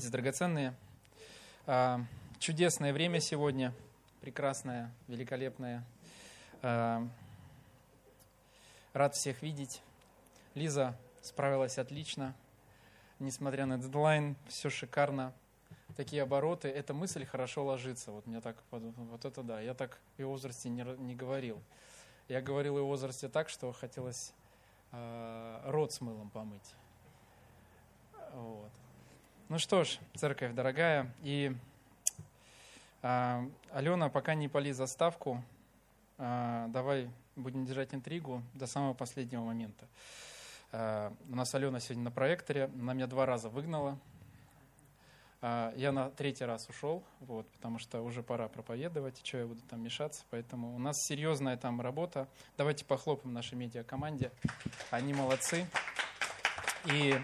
Братья драгоценные, а, чудесное время сегодня, прекрасное, великолепное. А, рад всех видеть. Лиза справилась отлично, несмотря на дедлайн, все шикарно. Такие обороты, эта мысль хорошо ложится. Вот мне так, вот это да, я так и в возрасте не, не говорил. Я говорил и в возрасте так, что хотелось э, рот с мылом помыть. Вот. Ну что ж, церковь дорогая, и а, Алена, пока не пали заставку, а, давай будем держать интригу до самого последнего момента. А, у нас Алена сегодня на проекторе, она меня два раза выгнала. А, я на третий раз ушел, вот, потому что уже пора проповедовать, что я буду там мешаться, поэтому у нас серьезная там работа. Давайте похлопаем нашей медиакоманде, они молодцы. И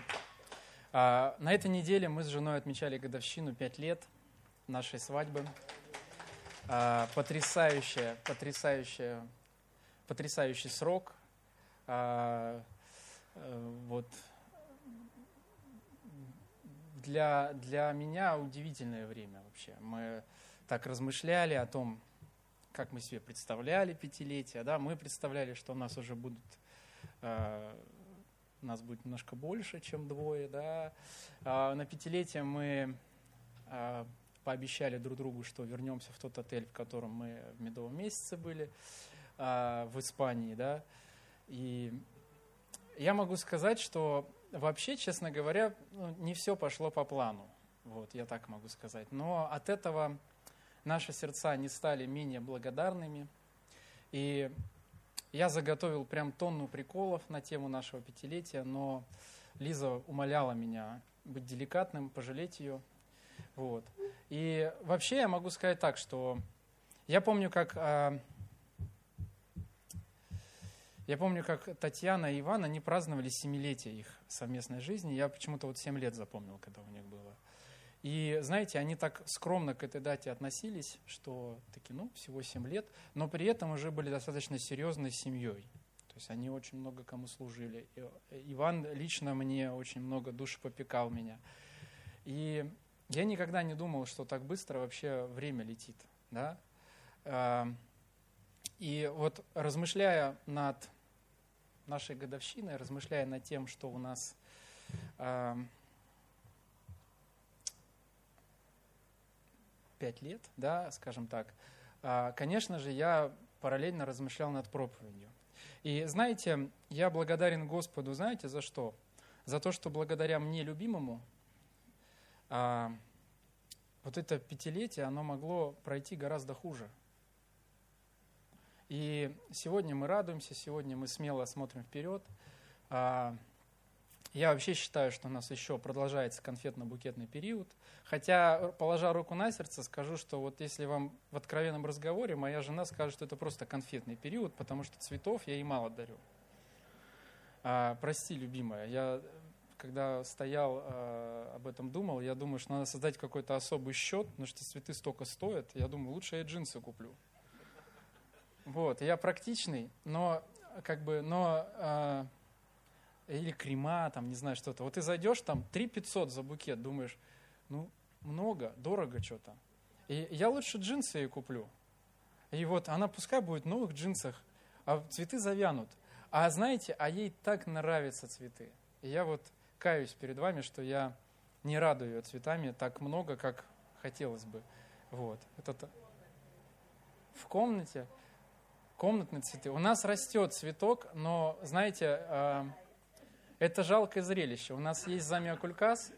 на этой неделе мы с женой отмечали годовщину 5 лет нашей свадьбы. А, потрясающая, потрясающая, потрясающий срок. А, э, вот для, для меня удивительное время вообще. Мы так размышляли о том, как мы себе представляли пятилетие. Да? Мы представляли, что у нас уже будут нас будет немножко больше, чем двое. Да. А, на пятилетие мы а, пообещали друг другу, что вернемся в тот отель, в котором мы в медовом месяце были, а, в Испании. Да. И я могу сказать, что вообще, честно говоря, ну, не все пошло по плану. Вот, я так могу сказать. Но от этого наши сердца не стали менее благодарными. И я заготовил прям тонну приколов на тему нашего пятилетия, но Лиза умоляла меня быть деликатным, пожалеть ее. Вот. И вообще я могу сказать так, что я помню, как а, я помню, как Татьяна и Иван, они праздновали семилетие их совместной жизни. Я почему-то вот семь лет запомнил, когда у них было. И, знаете, они так скромно к этой дате относились, что таки, ну, всего 7 лет, но при этом уже были достаточно серьезной семьей. То есть они очень много кому служили. И Иван лично мне очень много душ попекал меня. И я никогда не думал, что так быстро вообще время летит. Да? А, и вот размышляя над нашей годовщиной, размышляя над тем, что у нас пять лет, да, скажем так, а, конечно же, я параллельно размышлял над проповедью. И знаете, я благодарен Господу, знаете, за что? За то, что благодаря мне любимому а, вот это пятилетие, оно могло пройти гораздо хуже. И сегодня мы радуемся, сегодня мы смело смотрим вперед. А, я вообще считаю, что у нас еще продолжается конфетно-букетный период. Хотя, положа руку на сердце, скажу, что вот если вам в откровенном разговоре моя жена скажет, что это просто конфетный период, потому что цветов я ей мало дарю. А, прости, любимая, я когда стоял, а, об этом думал, я думаю, что надо создать какой-то особый счет, потому что цветы столько стоят. Я думаю, лучше я джинсы куплю. Вот, я практичный, но как бы, но а, или крема, там, не знаю, что-то. Вот ты зайдешь, там, 3 500 за букет, думаешь, ну, много, дорого что-то. И я лучше джинсы ей куплю. И вот она пускай будет в новых джинсах, а цветы завянут. А знаете, а ей так нравятся цветы. И я вот каюсь перед вами, что я не радую ее цветами так много, как хотелось бы. Вот. Это в комнате комнатные цветы. У нас растет цветок, но, знаете, а, это жалкое зрелище. У нас есть замиокулькас,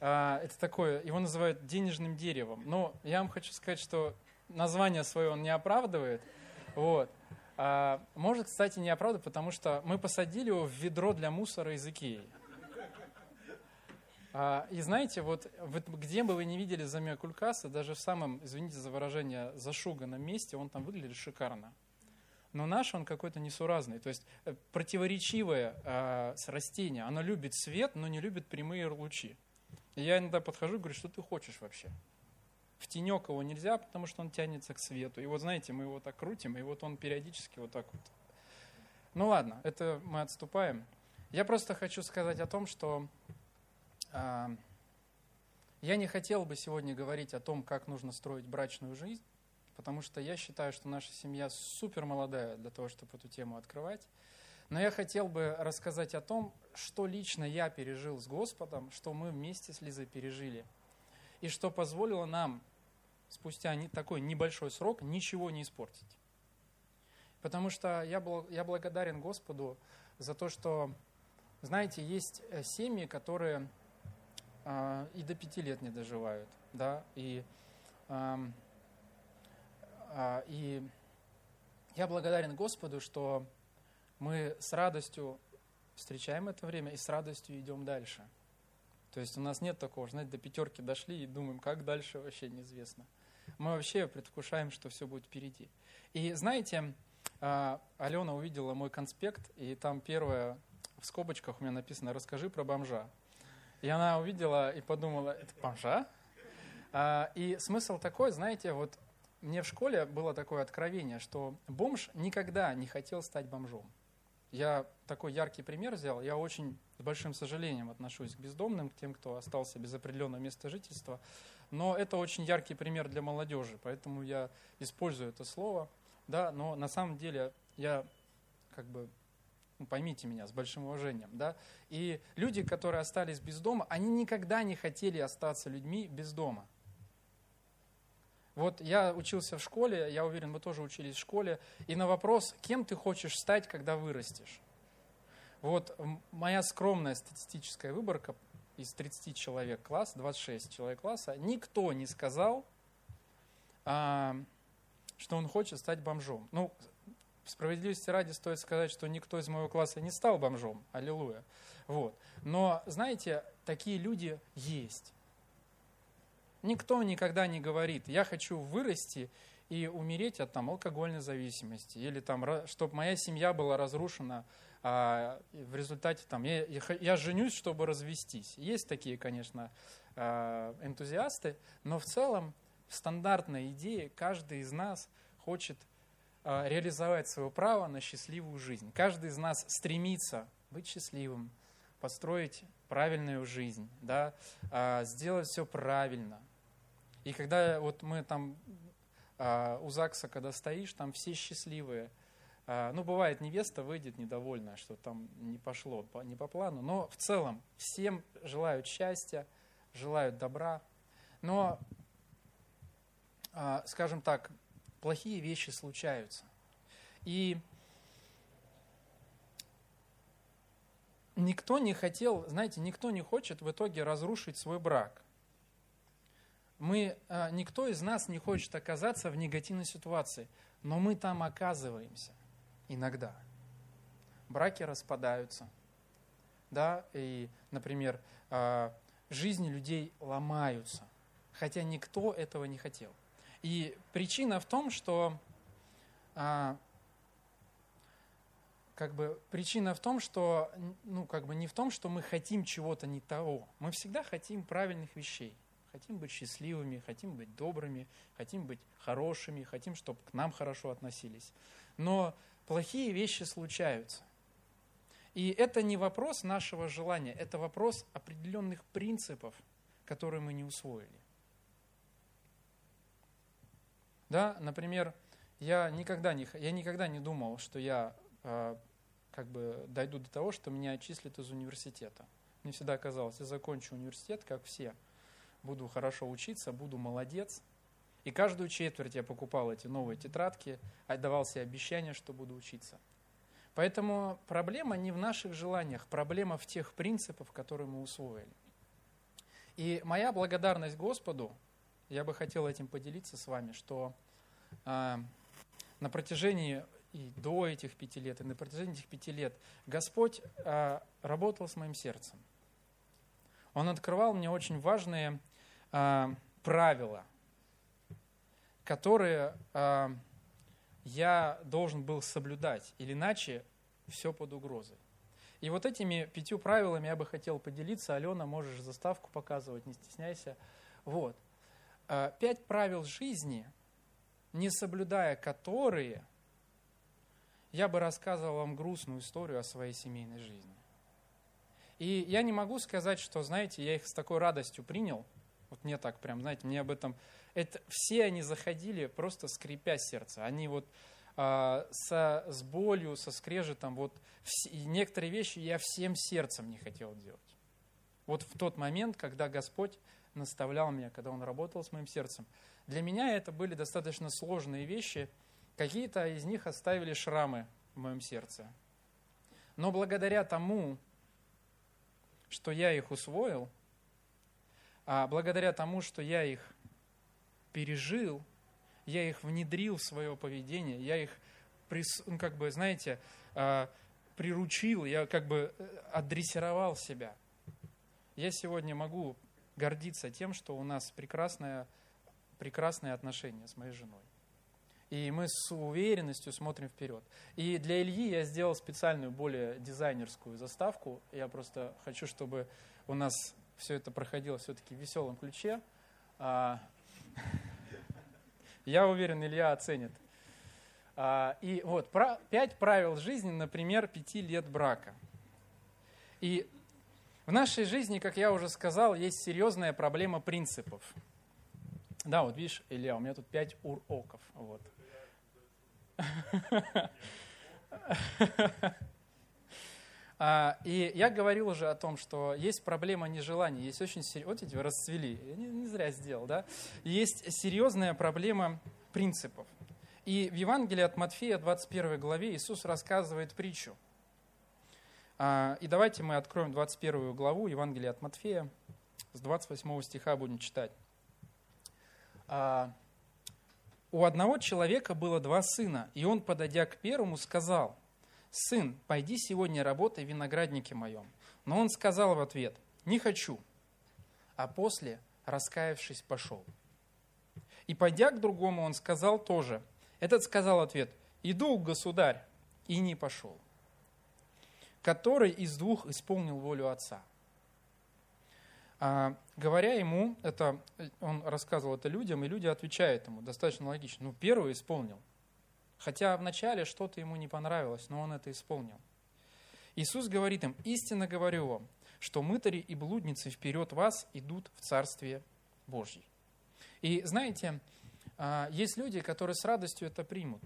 а, это такое, его называют денежным деревом. Но я вам хочу сказать, что название свое он не оправдывает. Вот. А, может, кстати, не оправдывает, потому что мы посадили его в ведро для мусора из Икеи. А, и знаете, вот где бы вы не видели замиокулькаса, даже в самом, извините за выражение, зашуганном месте, он там выглядит шикарно но наш он какой-то несуразный. То есть э, противоречивое э, растение, оно любит свет, но не любит прямые лучи. И я иногда подхожу и говорю, что ты хочешь вообще? В тенек его нельзя, потому что он тянется к свету. И вот знаете, мы его так крутим, и вот он периодически вот так вот. Ну ладно, это мы отступаем. Я просто хочу сказать о том, что э, Я не хотел бы сегодня говорить о том, как нужно строить брачную жизнь, потому что я считаю, что наша семья супер молодая для того, чтобы эту тему открывать. Но я хотел бы рассказать о том, что лично я пережил с Господом, что мы вместе с Лизой пережили, и что позволило нам спустя такой небольшой срок ничего не испортить. Потому что я, был, я благодарен Господу за то, что, знаете, есть э, семьи, которые э, и до пяти лет не доживают, да, и, э, и я благодарен Господу, что мы с радостью встречаем это время и с радостью идем дальше. То есть у нас нет такого, знаете, до пятерки дошли и думаем, как дальше вообще неизвестно. Мы вообще предвкушаем, что все будет впереди. И знаете, а, Алена увидела мой конспект, и там первое в скобочках у меня написано «Расскажи про бомжа». И она увидела и подумала, это бомжа? А, и смысл такой, знаете, вот мне в школе было такое откровение, что бомж никогда не хотел стать бомжом. Я такой яркий пример взял. Я очень с большим сожалением отношусь к бездомным, к тем, кто остался без определенного места жительства. Но это очень яркий пример для молодежи, поэтому я использую это слово. Да, но на самом деле я как бы ну, поймите меня, с большим уважением, да, и люди, которые остались без дома, они никогда не хотели остаться людьми без дома. Вот я учился в школе, я уверен, вы тоже учились в школе, и на вопрос, кем ты хочешь стать, когда вырастешь? Вот моя скромная статистическая выборка из 30 человек класса, 26 человек класса, никто не сказал, а, что он хочет стать бомжом. Ну, справедливости ради стоит сказать, что никто из моего класса не стал бомжом. Аллилуйя. Вот. Но, знаете, такие люди есть. Никто никогда не говорит, я хочу вырасти и умереть от там, алкогольной зависимости, или там, чтобы моя семья была разрушена а, в результате, там, я, я женюсь, чтобы развестись. Есть такие, конечно, а, энтузиасты, но в целом стандартная идея, каждый из нас хочет а, реализовать свое право на счастливую жизнь. Каждый из нас стремится быть счастливым, построить правильную жизнь, да, а, сделать все правильно, и когда вот мы там а, у ЗАГСа, когда стоишь, там все счастливые. А, ну, бывает, невеста выйдет недовольная, что там не пошло не по плану. Но в целом всем желают счастья, желают добра. Но, а, скажем так, плохие вещи случаются. И никто не хотел, знаете, никто не хочет в итоге разрушить свой брак мы, а, никто из нас не хочет оказаться в негативной ситуации, но мы там оказываемся иногда. Браки распадаются, да, и, например, а, жизни людей ломаются, хотя никто этого не хотел. И причина в том, что а, как бы причина в том, что ну как бы не в том, что мы хотим чего-то не того. Мы всегда хотим правильных вещей. Хотим быть счастливыми, хотим быть добрыми, хотим быть хорошими, хотим, чтобы к нам хорошо относились. Но плохие вещи случаются. И это не вопрос нашего желания, это вопрос определенных принципов, которые мы не усвоили. Да, например, я никогда не, я никогда не думал, что я э, как бы дойду до того, что меня отчислят из университета. Мне всегда казалось, я закончу университет, как все – буду хорошо учиться, буду молодец. И каждую четверть я покупал эти новые тетрадки, отдавал себе обещание, что буду учиться. Поэтому проблема не в наших желаниях, проблема в тех принципах, которые мы усвоили. И моя благодарность Господу, я бы хотел этим поделиться с вами, что э, на протяжении и до этих пяти лет, и на протяжении этих пяти лет Господь э, работал с моим сердцем. Он открывал мне очень важные э, правила, которые э, я должен был соблюдать, или иначе все под угрозой. И вот этими пятью правилами я бы хотел поделиться. Алена, можешь заставку показывать, не стесняйся. Вот. Пять правил жизни, не соблюдая которые, я бы рассказывал вам грустную историю о своей семейной жизни. И я не могу сказать, что, знаете, я их с такой радостью принял – Вот мне так прям, знаете, мне об этом... Это, все они заходили просто скрипя сердце. Они вот а, со, с болью, со скрежетом, вот все, некоторые вещи я всем сердцем не хотел делать. Вот в тот момент, когда Господь наставлял меня, когда Он работал с моим сердцем. Для меня это были достаточно сложные вещи. Какие-то из них оставили шрамы в моем сердце. Но благодаря тому, что я их усвоил, а благодаря тому, что я их пережил, я их внедрил в свое поведение, я их, ну, как бы, знаете, а, приручил, я как бы э, адресировал себя. Я сегодня могу гордиться тем, что у нас прекрасное, прекрасные отношения с моей женой. И мы с уверенностью смотрим вперед. И для Ильи я сделал специальную, более дизайнерскую заставку. Я просто хочу, чтобы у нас все это проходило все-таки в веселом ключе. А, я уверен, Илья оценит. А, и вот, пять правил жизни, например, пяти лет брака. И в нашей жизни, как я уже сказал, есть серьезная проблема принципов. Да, вот видишь, Илья, у меня тут пять уроков. Вот. А, и я говорил уже о том, что есть проблема нежелания, есть очень серьезная, вот эти расцвели, я не, не зря сделал, да? Есть серьезная проблема принципов. И в Евангелии от Матфея, 21 главе, Иисус рассказывает притчу. А, и давайте мы откроем 21 главу Евангелия от Матфея, с 28 стиха будем читать. А, у одного человека было два сына, и он, подойдя к первому, сказал, «Сын, пойди сегодня работай в винограднике моем». Но он сказал в ответ, «Не хочу». А после, раскаявшись, пошел. И пойдя к другому, он сказал тоже. Этот сказал ответ, «Иду, государь», и не пошел. Который из двух исполнил волю отца – а, говоря ему, это, он рассказывал это людям, и люди отвечают ему достаточно логично. Ну, первый исполнил. Хотя вначале что-то ему не понравилось, но он это исполнил. Иисус говорит им, истинно говорю вам, что мытари и блудницы вперед вас идут в Царствие Божье. И знаете, а, есть люди, которые с радостью это примут.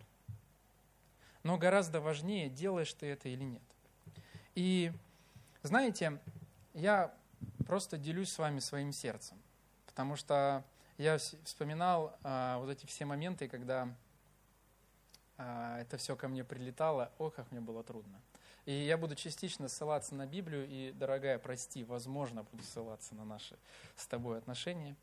Но гораздо важнее, делаешь ты это или нет. И знаете, я просто делюсь с вами своим сердцем. Потому что я вспоминал а, вот эти все моменты, когда это все ко мне прилетало, ох, как мне было трудно. И я буду частично ссылаться на Библию, и, дорогая, прости, возможно, буду ссылаться на наши с тобой отношения.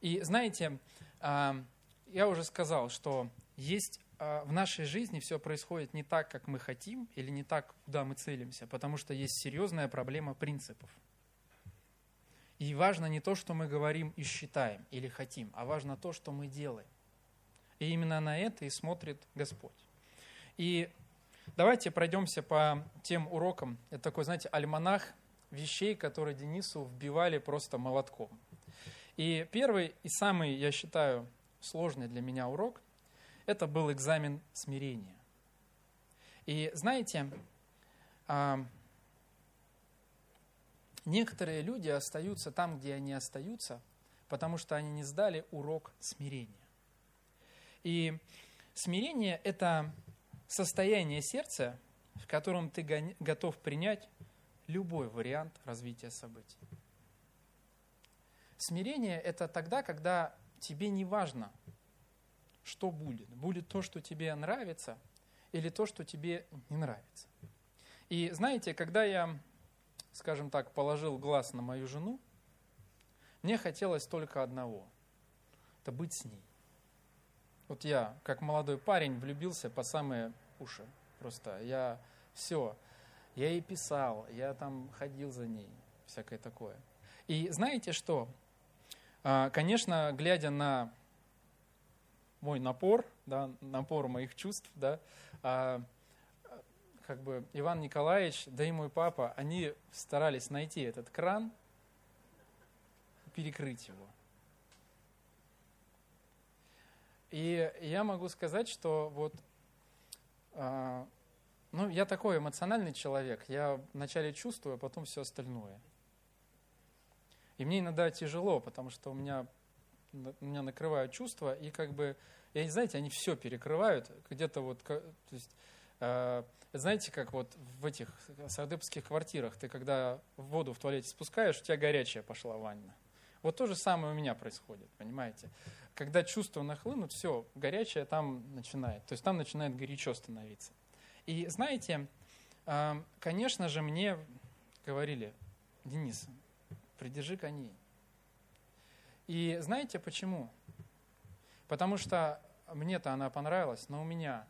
И знаете, а, я уже сказал, что есть а, в нашей жизни все происходит не так, как мы хотим, или не так, куда мы целимся, потому что есть серьезная проблема принципов. И важно не то, что мы говорим и считаем или хотим, а важно то, что мы делаем. И именно на это и смотрит Господь. И давайте пройдемся по тем урокам. Это такой, знаете, альманах вещей, которые Денису вбивали просто молотком. И первый и самый, я считаю, сложный для меня урок – это был экзамен смирения. И знаете, а, Некоторые люди остаются там, где они остаются, потому что они не сдали урок смирения. И смирение – это состояние сердца, в котором ты готов принять любой вариант развития событий. Смирение – это тогда, когда тебе не важно, что будет. Будет то, что тебе нравится, или то, что тебе не нравится. И знаете, когда я скажем так, положил глаз на мою жену, мне хотелось только одного – это быть с ней. Вот я, как молодой парень, влюбился по самые уши. Просто я все, я ей писал, я там ходил за ней, всякое такое. И знаете что? А, конечно, глядя на мой напор, да, напор моих чувств, да, а, как бы Иван Николаевич, да и мой папа, они старались найти этот кран, перекрыть его. И я могу сказать, что вот, э, ну, я такой эмоциональный человек, я вначале чувствую, а потом все остальное. И мне иногда тяжело, потому что у меня, меня накрывают чувства, и как бы, и, знаете, они все перекрывают, где-то вот, то есть, э, знаете, как вот в этих сардыпских квартирах, ты когда воду в туалете спускаешь, у тебя горячая пошла ванна. Вот то же самое у меня происходит, понимаете? Когда чувства нахлынут, все, горячее там начинает. То есть там начинает горячо становиться. И знаете, э, конечно же, мне говорили, Денис, придержи коней. И знаете почему? Потому что мне-то она понравилась, но у меня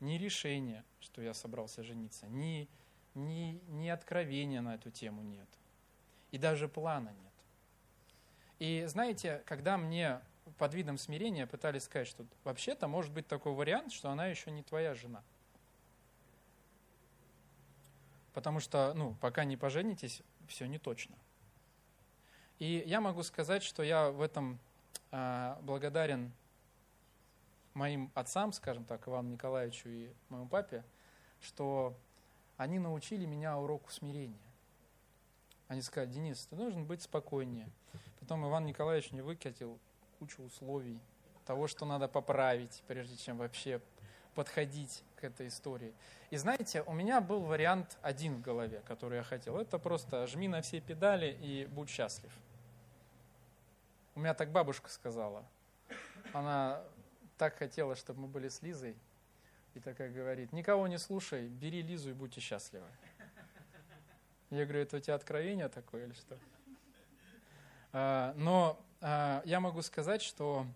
ни решения, что я собрался жениться, ни, ни, ни откровения на эту тему нет. И даже плана нет. И знаете, когда мне под видом смирения пытались сказать, что вообще-то может быть такой вариант, что она еще не твоя жена. Потому что, ну, пока не поженитесь, все не точно. И я могу сказать, что я в этом э, благодарен моим отцам, скажем так, Ивану Николаевичу и моему папе, что они научили меня уроку смирения. Они сказали, Денис, ты должен быть спокойнее. Потом Иван Николаевич мне выкатил кучу условий того, что надо поправить, прежде чем вообще подходить к этой истории. И знаете, у меня был вариант один в голове, который я хотел. Это просто жми на все педали и будь счастлив. У меня так бабушка сказала. Она так хотела, чтобы мы были с Лизой. И такая говорит, никого не слушай, бери Лизу и будьте счастливы. Я говорю, это у тебя откровение такое или что? А, но а, я могу сказать, что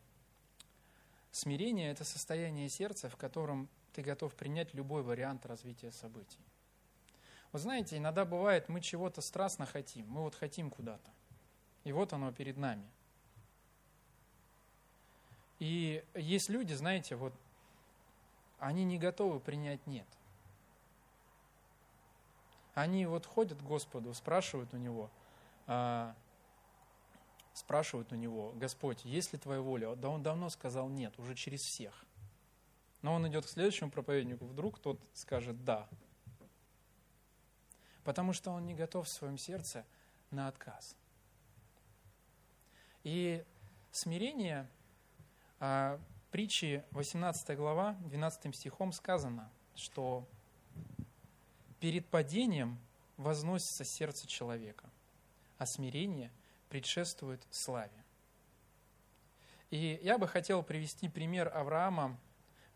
смирение – это состояние сердца, в котором ты готов принять любой вариант развития событий. Вы знаете, иногда бывает, мы чего-то страстно хотим, мы вот хотим куда-то. И вот оно перед нами. И есть люди, знаете, вот они не готовы принять нет. Они вот ходят к Господу, спрашивают у Него, а, спрашивают у Него, Господь, есть ли Твоя воля? Да Он давно сказал нет, уже через всех. Но он идет к следующему проповеднику, вдруг тот скажет «да». Потому что он не готов в своем сердце на отказ. И смирение а, притчи 18 глава, 12 стихом сказано, что перед падением возносится сердце человека, а смирение предшествует славе. И я бы хотел привести пример Авраама,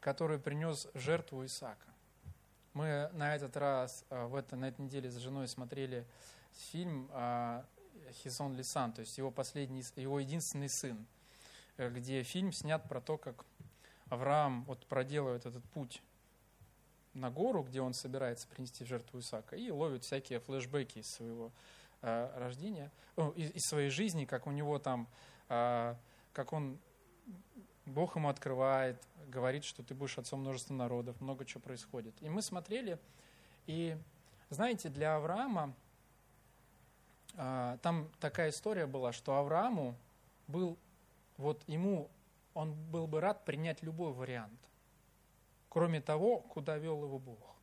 который принес жертву Исаака. Мы на этот раз, а, в это, на этой неделе с женой смотрели фильм Хизон Лисан, то есть его, последний, его единственный сын – Э, где фильм снят про то, как Авраам вот проделывает этот путь на гору, где он собирается принести жертву Исаака, и ловит всякие флешбеки из своего э, рождения, из, из своей жизни, как у него там, э, как он, Бог ему открывает, говорит, что ты будешь отцом множества народов, много чего происходит. И мы смотрели, и знаете, для Авраама э, там такая история была, что Аврааму был вот ему он был бы рад принять любой вариант, кроме того, куда вел его Бог.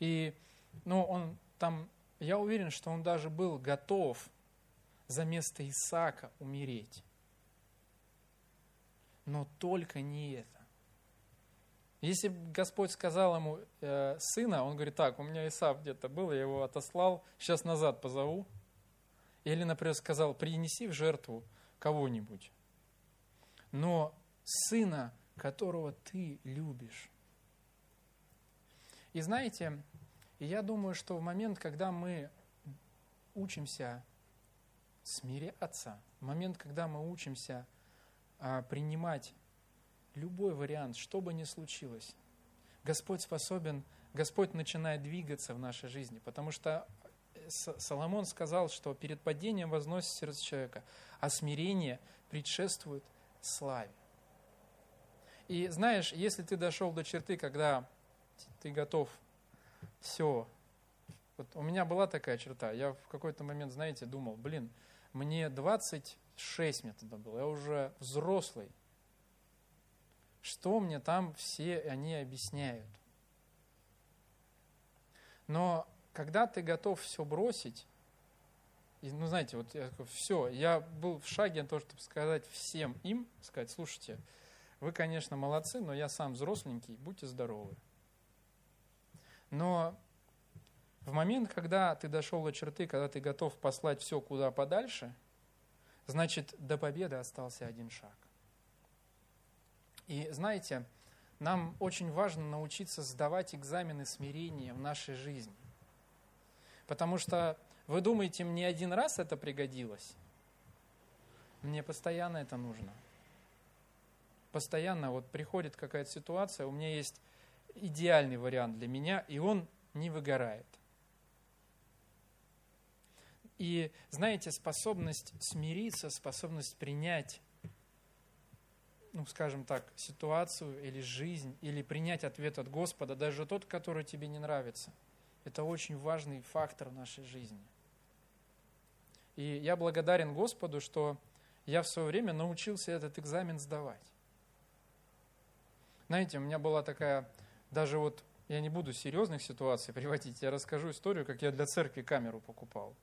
И ну, он там, я уверен, что он даже был готов за место Исаака умереть. Но только не это. Если Господь сказал ему э, сына, он говорит, так, у меня Исаак где-то был, я его отослал, сейчас назад позову, или, например, сказал, принеси в жертву кого-нибудь, но сына, которого ты любишь. И знаете, я думаю, что в момент, когда мы учимся смиряться, в момент, когда мы учимся а, принимать любой вариант, что бы ни случилось, Господь способен, Господь начинает двигаться в нашей жизни, потому что Соломон сказал, что перед падением возносит сердце человека, а смирение предшествует славе. И знаешь, если ты дошел до черты, когда ты готов все, вот у меня была такая черта, я в какой-то момент, знаете, думал, блин, мне 26 мне тогда было, я уже взрослый. Что мне там все они объясняют? Но когда ты готов все бросить, И, ну, знаете, вот я такой, все, я был в шаге на то, чтобы сказать всем им, сказать, слушайте, вы, конечно, молодцы, но я сам взросленький, будьте здоровы. Но в момент, когда ты дошел до черты, когда ты готов послать все куда подальше, значит, до победы остался один шаг. И знаете, нам очень важно научиться сдавать экзамены смирения в нашей жизни. Потому что вы думаете, мне один раз это пригодилось? Мне постоянно это нужно. Постоянно вот приходит какая-то ситуация, у меня есть идеальный вариант для меня, и он не выгорает. И знаете, способность смириться, способность принять, ну, скажем так, ситуацию или жизнь, или принять ответ от Господа, даже тот, который тебе не нравится, это очень важный фактор нашей жизни. И я благодарен Господу, что я в свое время научился этот экзамен сдавать. Знаете, у меня была такая, даже вот, я не буду серьезных ситуаций приводить, я расскажу историю, как я для церкви камеру покупал.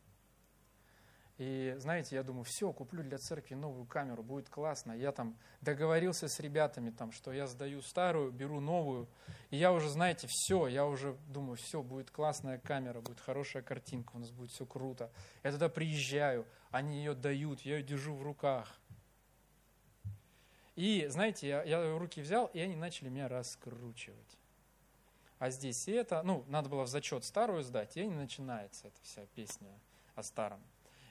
И знаете, я думаю, все, куплю для церкви новую камеру, будет классно. Я там договорился с ребятами, там, что я сдаю старую, беру новую. И я уже, знаете, все, я уже думаю, все, будет классная камера, будет хорошая картинка, у нас будет все круто. Я туда приезжаю, они ее дают, я ее держу в руках. И, знаете, я, я руки взял, и они начали меня раскручивать. А здесь и это, ну, надо было в зачет старую сдать, и не начинается эта вся песня о старом.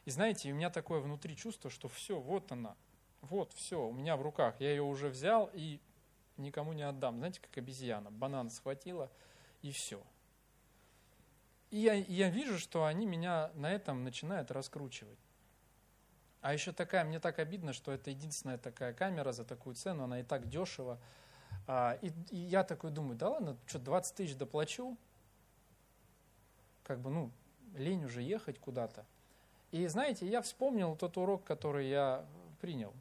И знаете, у меня такое внутри чувство, что все, вот она, вот все, у меня в руках, я ее уже взял и никому не отдам. Знаете, как обезьяна, банан схватила и все. И я, я вижу, что они меня на этом начинают раскручивать. А еще такая, мне так обидно, что это единственная такая камера за такую цену, она и так дешево. А, и, и я такой думаю, да ладно, что, 20 тысяч доплачу? Как бы, ну, лень уже ехать куда-то. И знаете, я вспомнил тот урок, который я принял.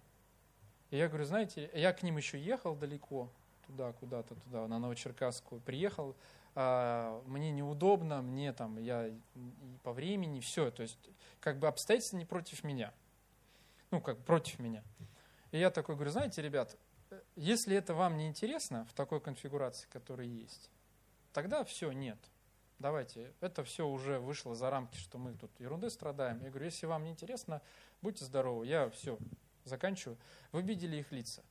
И я говорю, знаете, я к ним еще ехал далеко, туда, куда-то, туда, на Новочеркасскую, приехал, а, мне неудобно, мне там, я по времени, все, то есть как бы обстоятельства не против меня, ну, как против меня. И я такой говорю, знаете, ребят, если это вам не интересно в такой конфигурации, которая есть, тогда все, нет давайте, это все уже вышло за рамки, что мы тут ерунды страдаем. Я говорю, если вам не интересно, будьте здоровы, я все, заканчиваю. Вы видели их лица.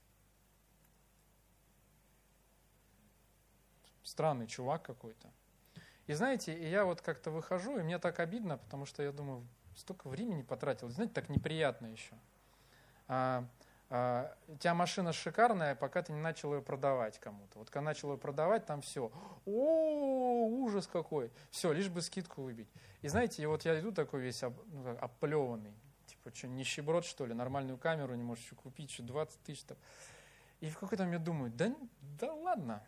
Странный чувак какой-то. И знаете, и я вот как-то выхожу, и мне так обидно, потому что я думаю, столько времени потратил. Знаете, так неприятно еще. А, у тебя машина шикарная, пока ты не начал ее продавать кому-то. Вот когда начал ее продавать, там все, о, ужас какой, все, лишь бы скидку выбить. И знаете, вот я иду такой весь об, ну, оплеванный, типа, что, нищеброд, что ли, нормальную камеру не можешь купить, что 20 тысяч там. И в какой-то момент думаю, да, да ладно,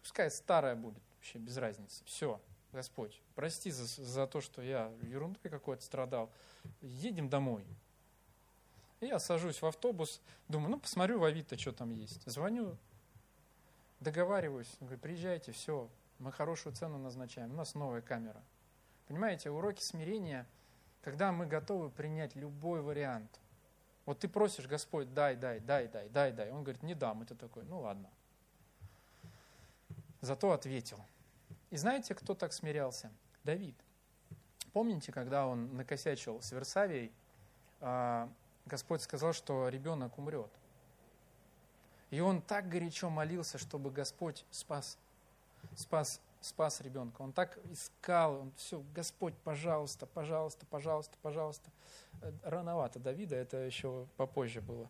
пускай старая будет, вообще без разницы, все, Господь, прости за, за то, что я ерундой какой-то страдал, едем домой. И я сажусь в автобус, думаю, ну, посмотрю в Авито, что там есть. Звоню, договариваюсь, говорю, приезжайте, все, мы хорошую цену назначаем, у нас новая камера. Понимаете, уроки смирения, когда мы готовы принять любой вариант. Вот ты просишь, Господь, дай, дай, дай, дай, дай, дай. Он говорит, не дам. Ты такой, ну ладно. Зато ответил. И знаете, кто так смирялся? Давид. Помните, когда он накосячил с Версавией, а, Господь сказал, что ребенок умрет. И он так горячо молился, чтобы Господь спас, спас, спас ребенка. Он так искал, он все, Господь, пожалуйста, пожалуйста, пожалуйста, пожалуйста. Э, рановато Давида, это еще попозже было.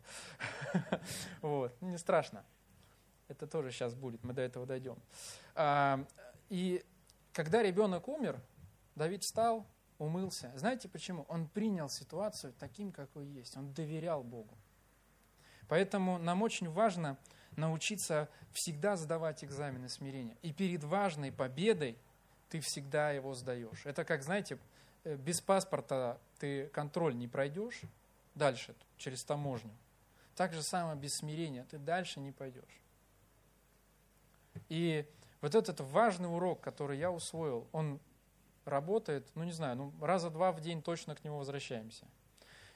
Вот, не страшно. Это тоже сейчас будет, мы до этого дойдем. А, и когда ребенок умер, Давид встал, умылся. Знаете почему? Он принял ситуацию таким, какой есть. Он доверял Богу. Поэтому нам очень важно научиться всегда сдавать экзамены смирения. И перед важной победой ты всегда его сдаешь. Это как, знаете, э, без паспорта ты контроль не пройдешь дальше, через таможню. Так же самое без смирения, ты дальше не пойдешь. И вот этот важный урок, который я усвоил, он работает, ну не знаю, ну раза два в день точно к нему возвращаемся.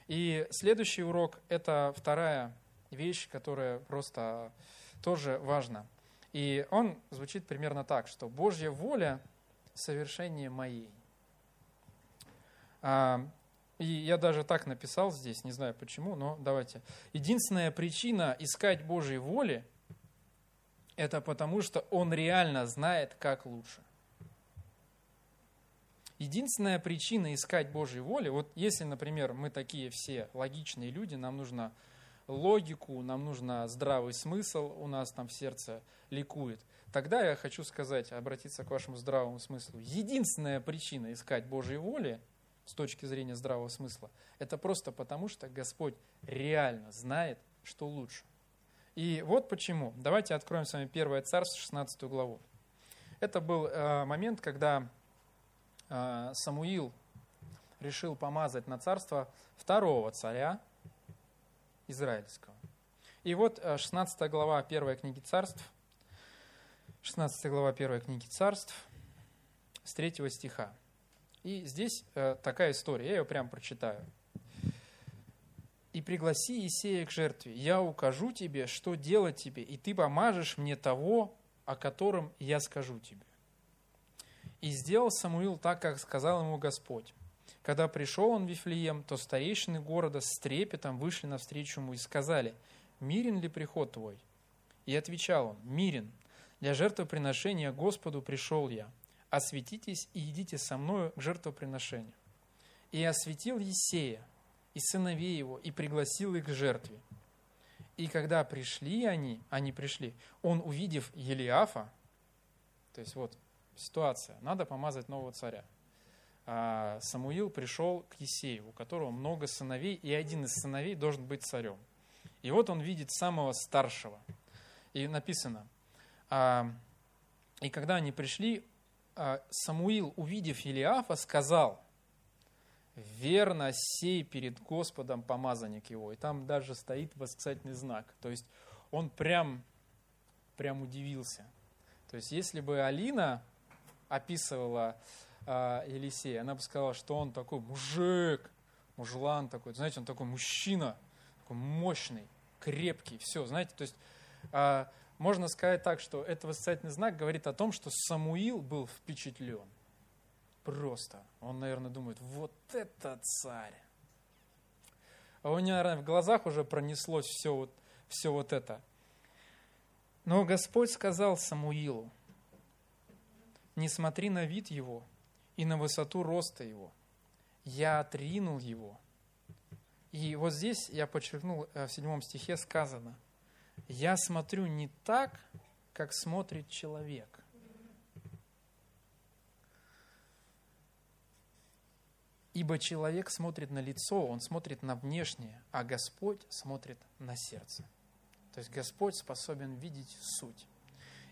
И следующий урок – это вторая вещь, которая просто тоже важна. И он звучит примерно так, что Божья воля – совершение моей. А, и я даже так написал здесь, не знаю почему, но давайте. Единственная причина искать Божьей воли – это потому, что Он реально знает, как лучше. Единственная причина искать Божьей воли, вот если, например, мы такие все логичные люди, нам нужно логику, нам нужно здравый смысл, у нас там в сердце ликует, тогда я хочу сказать, обратиться к вашему здравому смыслу. Единственная причина искать Божьей воли с точки зрения здравого смысла, это просто потому, что Господь реально знает, что лучше. И вот почему. Давайте откроем с вами 1 Царство, 16 главу. Это был э, момент, когда Самуил решил помазать на царство второго царя израильского. И вот 16 э, глава 1 книги царств, 16 глава 1 книги царств, с 3 стиха. И здесь э, такая история, я ее прям прочитаю. «И пригласи Исея к жертве, я укажу тебе, что делать тебе, и ты помажешь мне того, о котором я скажу тебе». И сделал Самуил так, как сказал ему Господь. Когда пришел он в Вифлеем, то старейшины города с трепетом вышли навстречу ему и сказали, «Мирен ли приход твой?» И отвечал он, «Мирен, для жертвоприношения Господу пришел я, осветитесь и идите со мною к жертвоприношению. И осветил Есея и сыновей его, и пригласил их к жертве. И когда пришли они, они пришли, он, увидев Елиафа, то есть вот ситуация, надо помазать нового царя. А Самуил пришел к Есею, у которого много сыновей, и один из сыновей должен быть царем. И вот он видит самого старшего. И написано, а, и когда они пришли, а, Самуил, увидев Елиафа, сказал, верно сей перед Господом помазанник его. И там даже стоит восклицательный знак. То есть он прям, прям удивился. То есть если бы Алина описывала э, Елисея, она бы сказала, что он такой мужик, мужлан такой, знаете, он такой мужчина, такой мощный, крепкий, все, знаете, то есть э, можно сказать так, что этот восклицательный знак говорит о том, что Самуил был впечатлен. Просто. Он, наверное, думает, вот это царь. А у него, наверное, в глазах уже пронеслось все вот, все вот это. Но Господь сказал Самуилу, не смотри на вид его и на высоту роста его. Я отринул его. И вот здесь я подчеркнул, э, в седьмом стихе сказано – я смотрю не так, как смотрит человек. Ибо человек смотрит на лицо, он смотрит на внешнее, а Господь смотрит на сердце. То есть Господь способен видеть суть.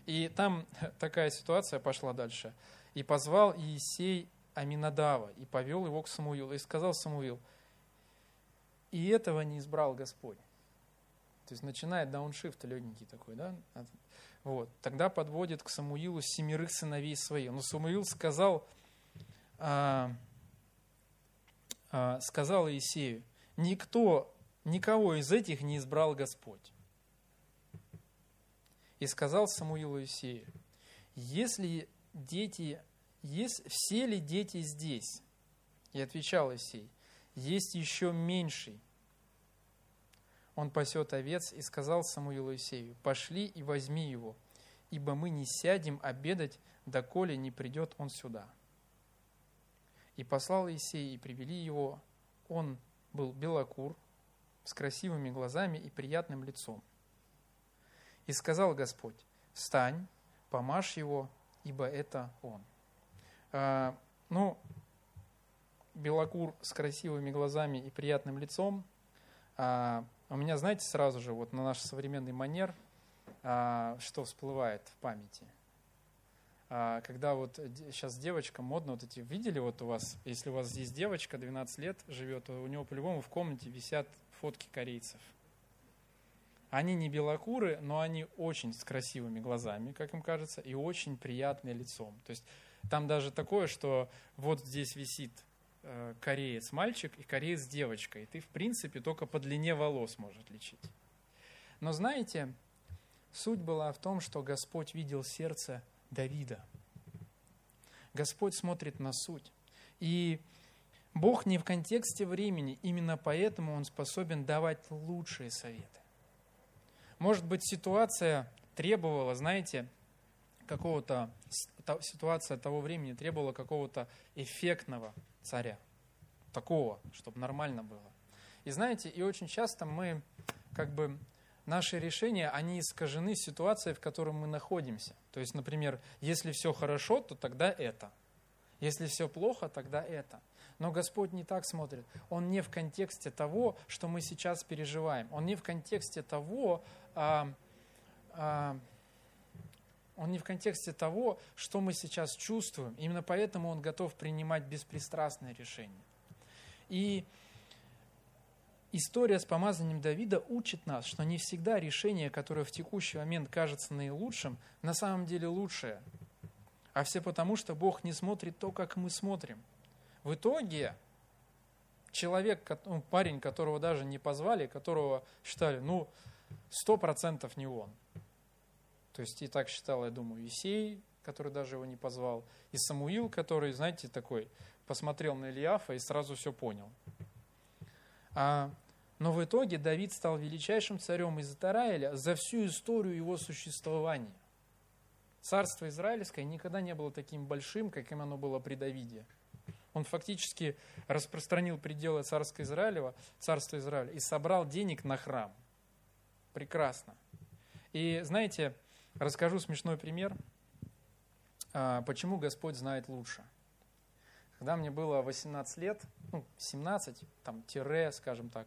И там такая ситуация пошла дальше. «И позвал Иисей Аминадава, и повел его к Самуилу, и сказал Самуил, и этого не избрал Господь, то есть начинает дауншифт легенький такой, да? Вот. Тогда подводит к Самуилу семерых сыновей своих. Но Самуил сказал, а, а, сказал Иисею, никто, никого из этих не избрал Господь. И сказал Самуилу Иисею, если дети, есть, все ли дети здесь? И отвечал Иисей, есть еще меньший, он пасет овец и сказал Самуилу Исею, пошли и возьми его, ибо мы не сядем обедать, доколе не придет он сюда. И послал Исей, и привели его. Он был белокур, с красивыми глазами и приятным лицом. И сказал Господь, встань, помажь его, ибо это он. А, ну, белокур с красивыми глазами и приятным лицом а, у меня, знаете, сразу же вот на наш современный манер, а, что всплывает в памяти. А, когда вот сейчас девочка модно, вот эти, видели вот у вас, если у вас здесь девочка 12 лет живет, у него по-любому в комнате висят фотки корейцев. Они не белокуры, но они очень с красивыми глазами, как им кажется, и очень приятные лицом. То есть Там даже такое, что вот здесь висит э, кореец мальчик и кореец девочка, и ты, в принципе, только по длине волос можешь отличить. Но знаете, суть была в том, что Господь видел сердце Давида. Господь смотрит на суть. И Бог не в контексте времени, именно поэтому Он способен давать лучшие советы. Может быть, ситуация требовала, знаете, какого-то, ситуация того времени требовала какого-то эффектного царя, такого, чтобы нормально было. И знаете, и очень часто мы, как бы, наши решения, они искажены ситуацией, в которой мы находимся. То есть, например, если все хорошо, то тогда это. Если все плохо, тогда это. Но Господь не так смотрит. Он не в контексте того, что мы сейчас переживаем. Он не в контексте того, а, а, он не в контексте того, что мы сейчас чувствуем. Именно поэтому он готов принимать беспристрастные решения. И история с помазанием Давида учит нас, что не всегда решение, которое в текущий момент кажется наилучшим, на самом деле лучшее. А все потому, что Бог не смотрит то, как мы смотрим – в итоге человек, ну, парень, которого даже не позвали, которого считали, ну, сто процентов не он. То есть и так считал, я думаю, Исей, который даже его не позвал, и Самуил, который, знаете, такой, посмотрел на Ильяфа и сразу все понял. А, но в итоге Давид стал величайшим царем из Израиля за всю историю его существования. Царство Израильское никогда не было таким большим, каким оно было при Давиде. Он фактически распространил пределы царства Израилева, царства Израиля и собрал денег на храм. Прекрасно. И знаете, расскажу смешной пример, а, почему Господь знает лучше. Когда мне было 18 лет, ну, 17, там, тире, скажем так,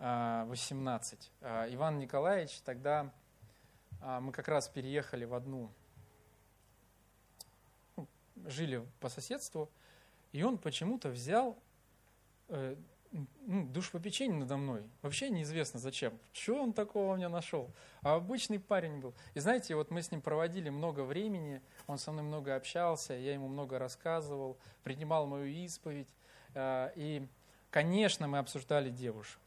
18, а, а, Иван Николаевич, тогда мы как раз переехали в одну, ну, жили по соседству, и он почему-то взял э, ну, душпопечение надо мной. Вообще неизвестно зачем. Чего он такого у меня нашел? А обычный парень был. И знаете, вот мы с ним проводили много времени, он со мной много общался, я ему много рассказывал, принимал мою исповедь. Э, и, конечно, мы обсуждали девушек.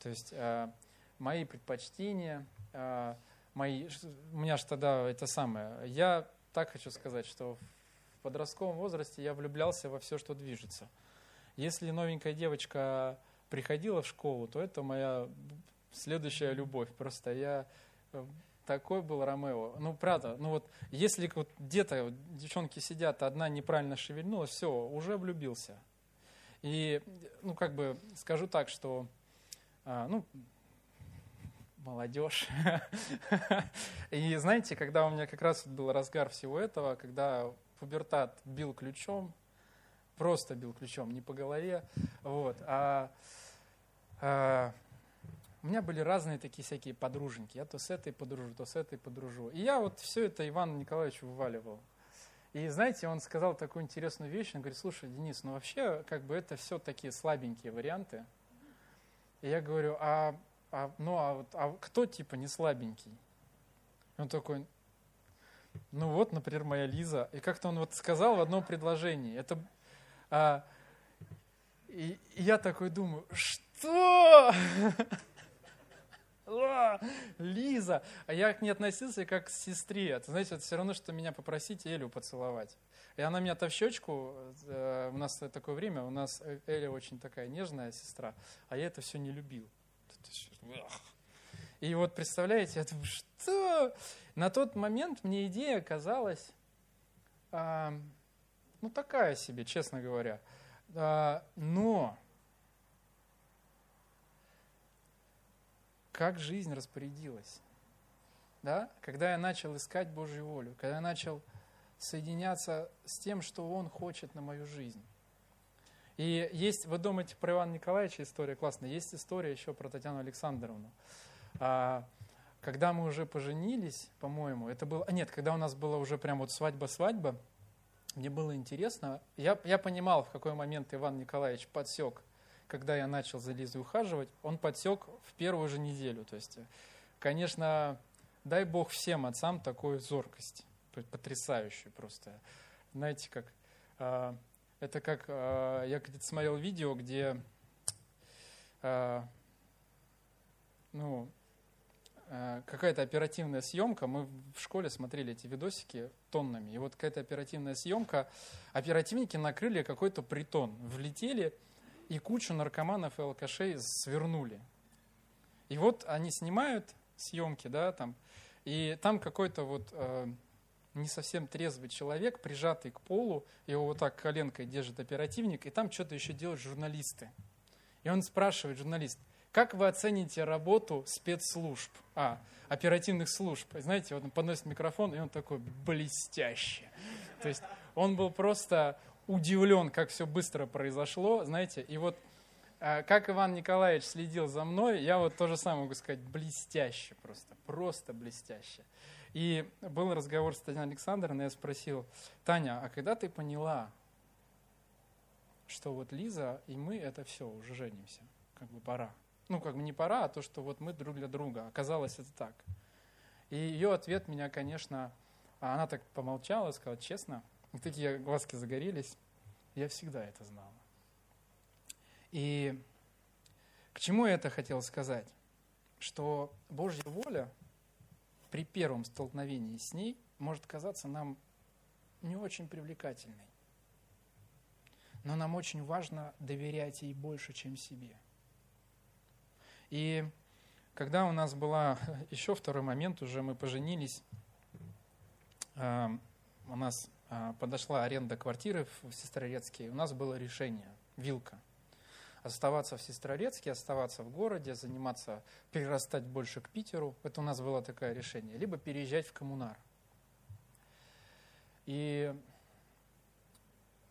То есть э, мои предпочтения, э, мои, у меня же тогда это самое. Я так хочу сказать, что в подростковом возрасте я влюблялся во все, что движется. Если новенькая девочка приходила в школу, то это моя следующая любовь. Просто я э, такой был Ромео. Ну, правда, ну вот, если вот где-то вот, девчонки сидят, одна неправильно шевельнулась, все, уже влюбился. И, ну, как бы, скажу так, что, а, ну, молодежь. И знаете, когда у меня как раз был разгар всего этого, когда пубертат бил ключом, просто бил ключом, не по голове. Вот. А, а, у меня были разные такие всякие подруженьки. Я то с этой подружу, то с этой подружу. И я вот все это Ивану Николаевичу вываливал. И знаете, он сказал такую интересную вещь. Он говорит, слушай, Денис, ну вообще как бы это все такие слабенькие варианты. И я говорю, а, а, ну, а, вот, а кто типа не слабенький? он такой, ну вот, например, моя Лиза. И как-то он вот сказал в одном предложении. Это, а, и, и я такой думаю, что? Лиза! А я к ней относился как к сестре. Это, знаете, это все равно, что меня попросить Элю поцеловать. И она меня-то в щечку, э, у нас такое время, у нас Эля очень такая нежная сестра, а я это все не любил. И вот представляете, я думаю, что? На тот момент мне идея казалась, а, ну такая себе, честно говоря. А, но как жизнь распорядилась? Да? Когда я начал искать Божью волю, когда я начал соединяться с тем, что Он хочет на мою жизнь. И есть, вы думаете про Ивана Николаевича история классная, есть история еще про Татьяну Александровну. А, когда мы уже поженились, по-моему, это было... Нет, когда у нас была уже прям вот свадьба-свадьба, мне было интересно. Я, я понимал, в какой момент Иван Николаевич подсек, когда я начал за Лизой ухаживать. Он подсек в первую же неделю. То есть, конечно, дай Бог всем отцам такой зоркость. потрясающую просто. Знаете, как... А, это как... А, я где-то смотрел видео, где... Ну, какая-то оперативная съемка, мы в школе смотрели эти видосики тоннами, и вот какая-то оперативная съемка, оперативники накрыли какой-то притон, влетели и кучу наркоманов и алкашей свернули. И вот они снимают съемки, да, там, и там какой-то вот э, не совсем трезвый человек, прижатый к полу, его вот так коленкой держит оперативник, и там что-то еще делают журналисты. И он спрашивает журналист, как вы оцените работу спецслужб, а, оперативных служб? Знаете, вот он подносит микрофон, и он такой блестяще. То есть он был просто удивлен, как все быстро произошло, знаете, и вот а, как Иван Николаевич следил за мной, я вот то же самое могу сказать, блестяще просто, просто блестяще. И был разговор с Татьяной Александровной, я спросил, Таня, а когда ты поняла, что вот Лиза и мы, это все, уже женимся, как бы пора. Ну, как бы не пора, а то, что вот мы друг для друга. Оказалось, это так. И ее ответ меня, конечно, она так помолчала, сказала, честно, и такие глазки загорелись, я всегда это знала. И к чему я это хотел сказать? Что Божья воля при первом столкновении с ней может казаться нам не очень привлекательной. Но нам очень важно доверять ей больше, чем себе. И когда у нас была еще второй момент, уже мы поженились, а, у нас а, подошла аренда квартиры в Сестрорецке, у нас было решение, вилка – оставаться в Сестрорецке, оставаться в городе, заниматься, перерастать больше к Питеру. Это у нас было такое решение. Либо переезжать в коммунар. И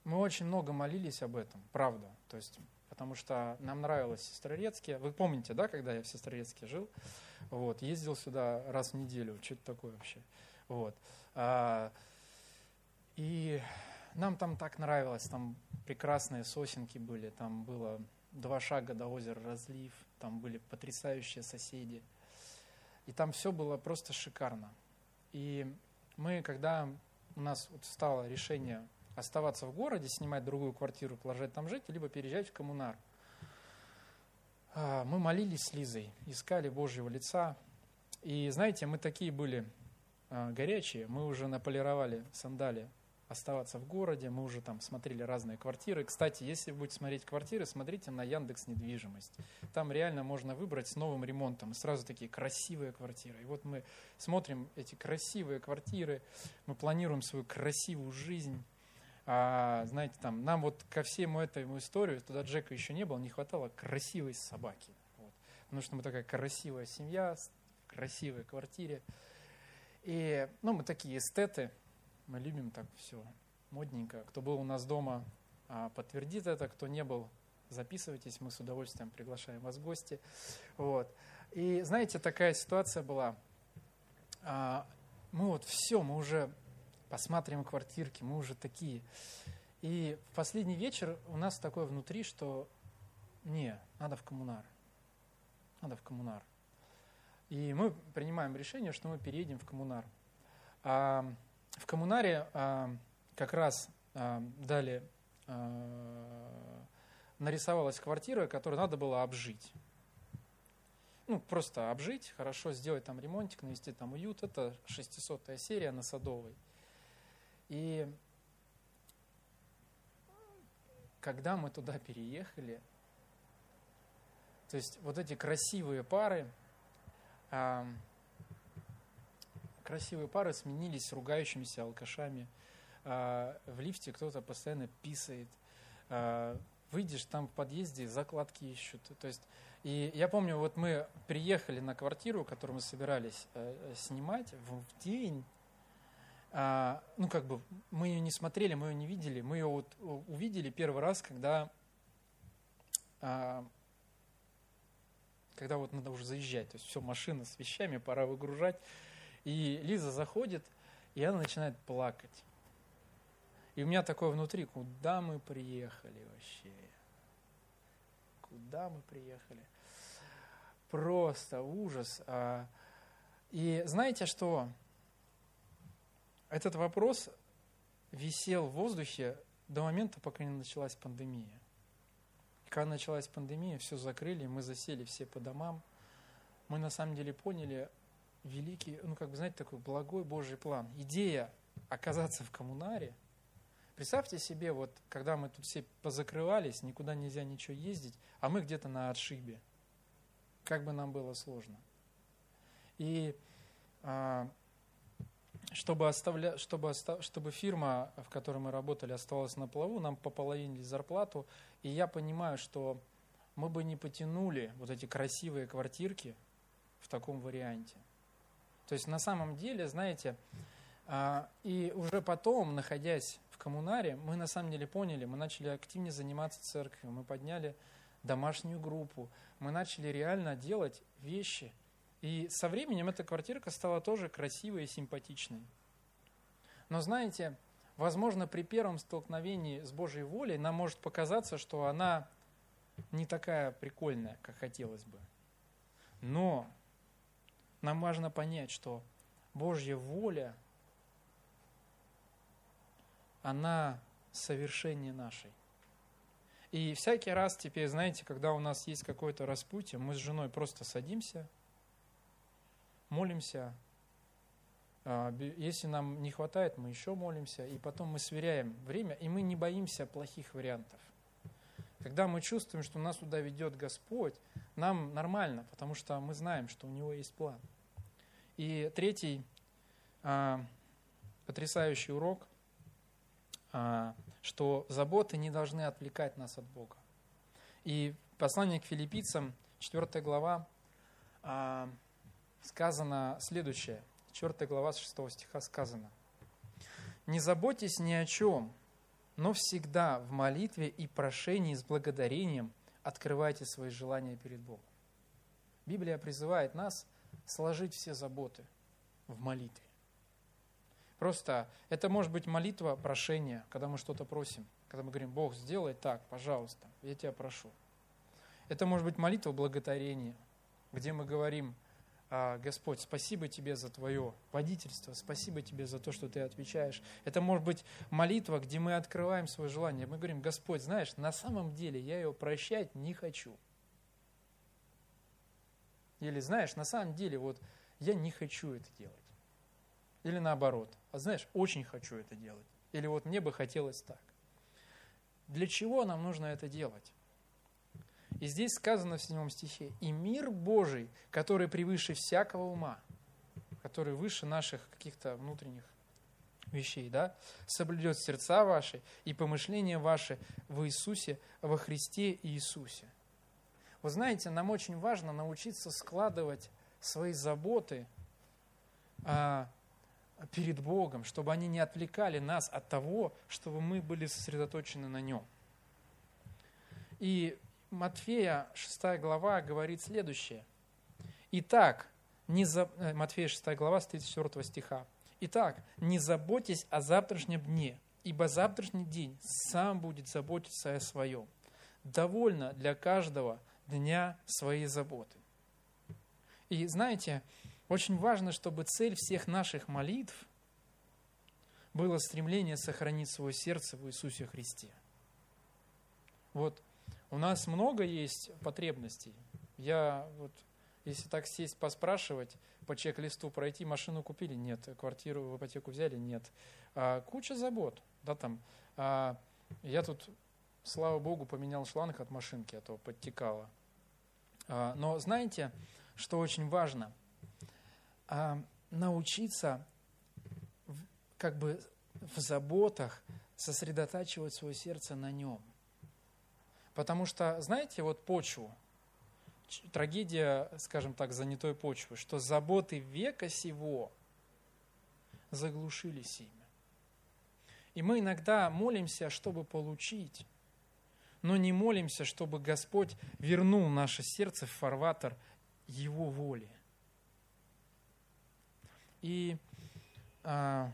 мы очень много молились об этом, правда. То есть, потому что нам нравилось Сестрорецке. Вы помните, да, когда я в Сестрорецке жил? Вот, ездил сюда раз в неделю. Что это такое вообще? Вот. А, и нам там так нравилось, там прекрасные сосенки были, там было два шага до озера Разлив, там были потрясающие соседи. И там все было просто шикарно. И мы, когда у нас вот стало решение оставаться в городе, снимать другую квартиру, продолжать там жить, либо переезжать в коммунар, а, мы молились с Лизой, искали Божьего лица. И знаете, мы такие были а, горячие, мы уже наполировали сандали оставаться в городе. Мы уже там смотрели разные квартиры. Кстати, если будете смотреть квартиры, смотрите на Яндекс недвижимость. Там реально можно выбрать с новым ремонтом. Сразу такие красивые квартиры. И вот мы смотрим эти красивые квартиры, мы планируем свою красивую жизнь. А, знаете, там, нам вот ко всему этому историю, туда Джека еще не было, не хватало красивой собаки. Вот. Потому что мы такая красивая семья, красивой квартире. И, ну, мы такие эстеты, мы любим так все модненько. Кто был у нас дома, а, подтвердит это. Кто не был, записывайтесь. Мы с удовольствием приглашаем вас в гости. Вот. И знаете, такая ситуация была. А, мы вот все, мы уже посматриваем квартирки, мы уже такие. И в последний вечер у нас такое внутри, что не, надо в коммунар. Надо в коммунар. И мы принимаем решение, что мы переедем в коммунар. А, в коммунаре а, как раз а, дали, а, нарисовалась квартира, которую надо было обжить. Ну, просто обжить, хорошо сделать там ремонтик, навести там уют. Это 600-я серия на Садовой. И когда мы туда переехали, то есть вот эти красивые пары, красивые пары сменились ругающимися алкашами. А, в лифте кто-то постоянно писает. А, выйдешь, там в подъезде закладки ищут. То есть, и я помню, вот мы приехали на квартиру, которую мы собирались э, снимать в день, а, ну, как бы, мы ее не смотрели, мы ее не видели. Мы ее вот увидели первый раз, когда, когда вот надо уже заезжать. То есть все, машина с вещами, пора выгружать. И Лиза заходит, и она начинает плакать. И у меня такое внутри, куда мы приехали вообще? Куда мы приехали? Просто ужас. А, и знаете что? Этот вопрос висел в воздухе до момента, пока не началась пандемия. Когда началась пандемия, все закрыли, мы засели все по домам. Мы на самом деле поняли великий, ну как бы, знаете, такой благой Божий план. Идея оказаться в коммунаре. Представьте себе, вот когда мы тут все позакрывались, никуда нельзя ничего ездить, а мы где-то на отшибе. Как бы нам было сложно. И а, чтобы, оставля, чтобы, чтобы фирма, в которой мы работали, оставалась на плаву, нам пополовинили зарплату, и я понимаю, что мы бы не потянули вот эти красивые квартирки в таком варианте. То есть на самом деле, знаете, а, и уже потом, находясь в коммунаре, мы на самом деле поняли, мы начали активнее заниматься церковью, мы подняли домашнюю группу, мы начали реально делать вещи – и со временем эта квартирка стала тоже красивой и симпатичной. Но знаете, возможно, при первом столкновении с Божьей волей нам может показаться, что она не такая прикольная, как хотелось бы. Но нам важно понять, что Божья воля, она совершеннее нашей. И всякий раз теперь, знаете, когда у нас есть какое-то распутье, мы с женой просто садимся – молимся. А, если нам не хватает, мы еще молимся, и потом мы сверяем время, и мы не боимся плохих вариантов. Когда мы чувствуем, что нас туда ведет Господь, нам нормально, потому что мы знаем, что у Него есть план. И третий а, потрясающий урок, а, что заботы не должны отвлекать нас от Бога. И послание к филиппийцам, 4 глава, а, сказано следующее. 4 глава 6 стиха сказано. «Не заботьтесь ни о чем, но всегда в молитве и прошении с благодарением открывайте свои желания перед Богом». Библия призывает нас сложить все заботы в молитве. Просто это может быть молитва прошения, когда мы что-то просим, когда мы говорим, Бог, сделай так, пожалуйста, я тебя прошу. Это может быть молитва благодарения, где мы говорим, Господь, спасибо Тебе за Твое водительство, спасибо Тебе за то, что Ты отвечаешь. Это может быть молитва, где мы открываем свое желание. Мы говорим, Господь, знаешь, на самом деле я его прощать не хочу. Или, знаешь, на самом деле вот я не хочу это делать. Или наоборот, а знаешь, очень хочу это делать. Или вот мне бы хотелось так. Для чего нам нужно это делать? И здесь сказано в седьмом стихе, «И мир Божий, который превыше всякого ума, который выше наших каких-то внутренних вещей, да, соблюдет сердца ваши и помышления ваши в Иисусе, во Христе Иисусе». Вы знаете, нам очень важно научиться складывать свои заботы а, перед Богом, чтобы они не отвлекали нас от того, чтобы мы были сосредоточены на Нем. И Матфея 6 глава говорит следующее. Итак, не за... Э, Матфея 6 глава с 34 стиха. Итак, не заботьтесь о завтрашнем дне, ибо завтрашний день сам будет заботиться о своем. Довольно для каждого дня своей заботы. И знаете, очень важно, чтобы цель всех наших молитв было стремление сохранить свое сердце в Иисусе Христе. Вот у нас много есть потребностей. Я вот, если так сесть, поспрашивать, по чек-листу пройти, машину купили? Нет. Квартиру в ипотеку взяли? Нет. А, куча забот. Да, там. А, я тут, слава богу, поменял шланг от машинки, а то подтекало. А, но знаете, что очень важно? А, научиться как бы в заботах сосредотачивать свое сердце на нем – Потому что, знаете, вот почву, трагедия, скажем так, занятой почвы, что заботы века сего заглушили семя. И мы иногда молимся, чтобы получить, но не молимся, чтобы Господь вернул наше сердце в фарватер Его воли. И а,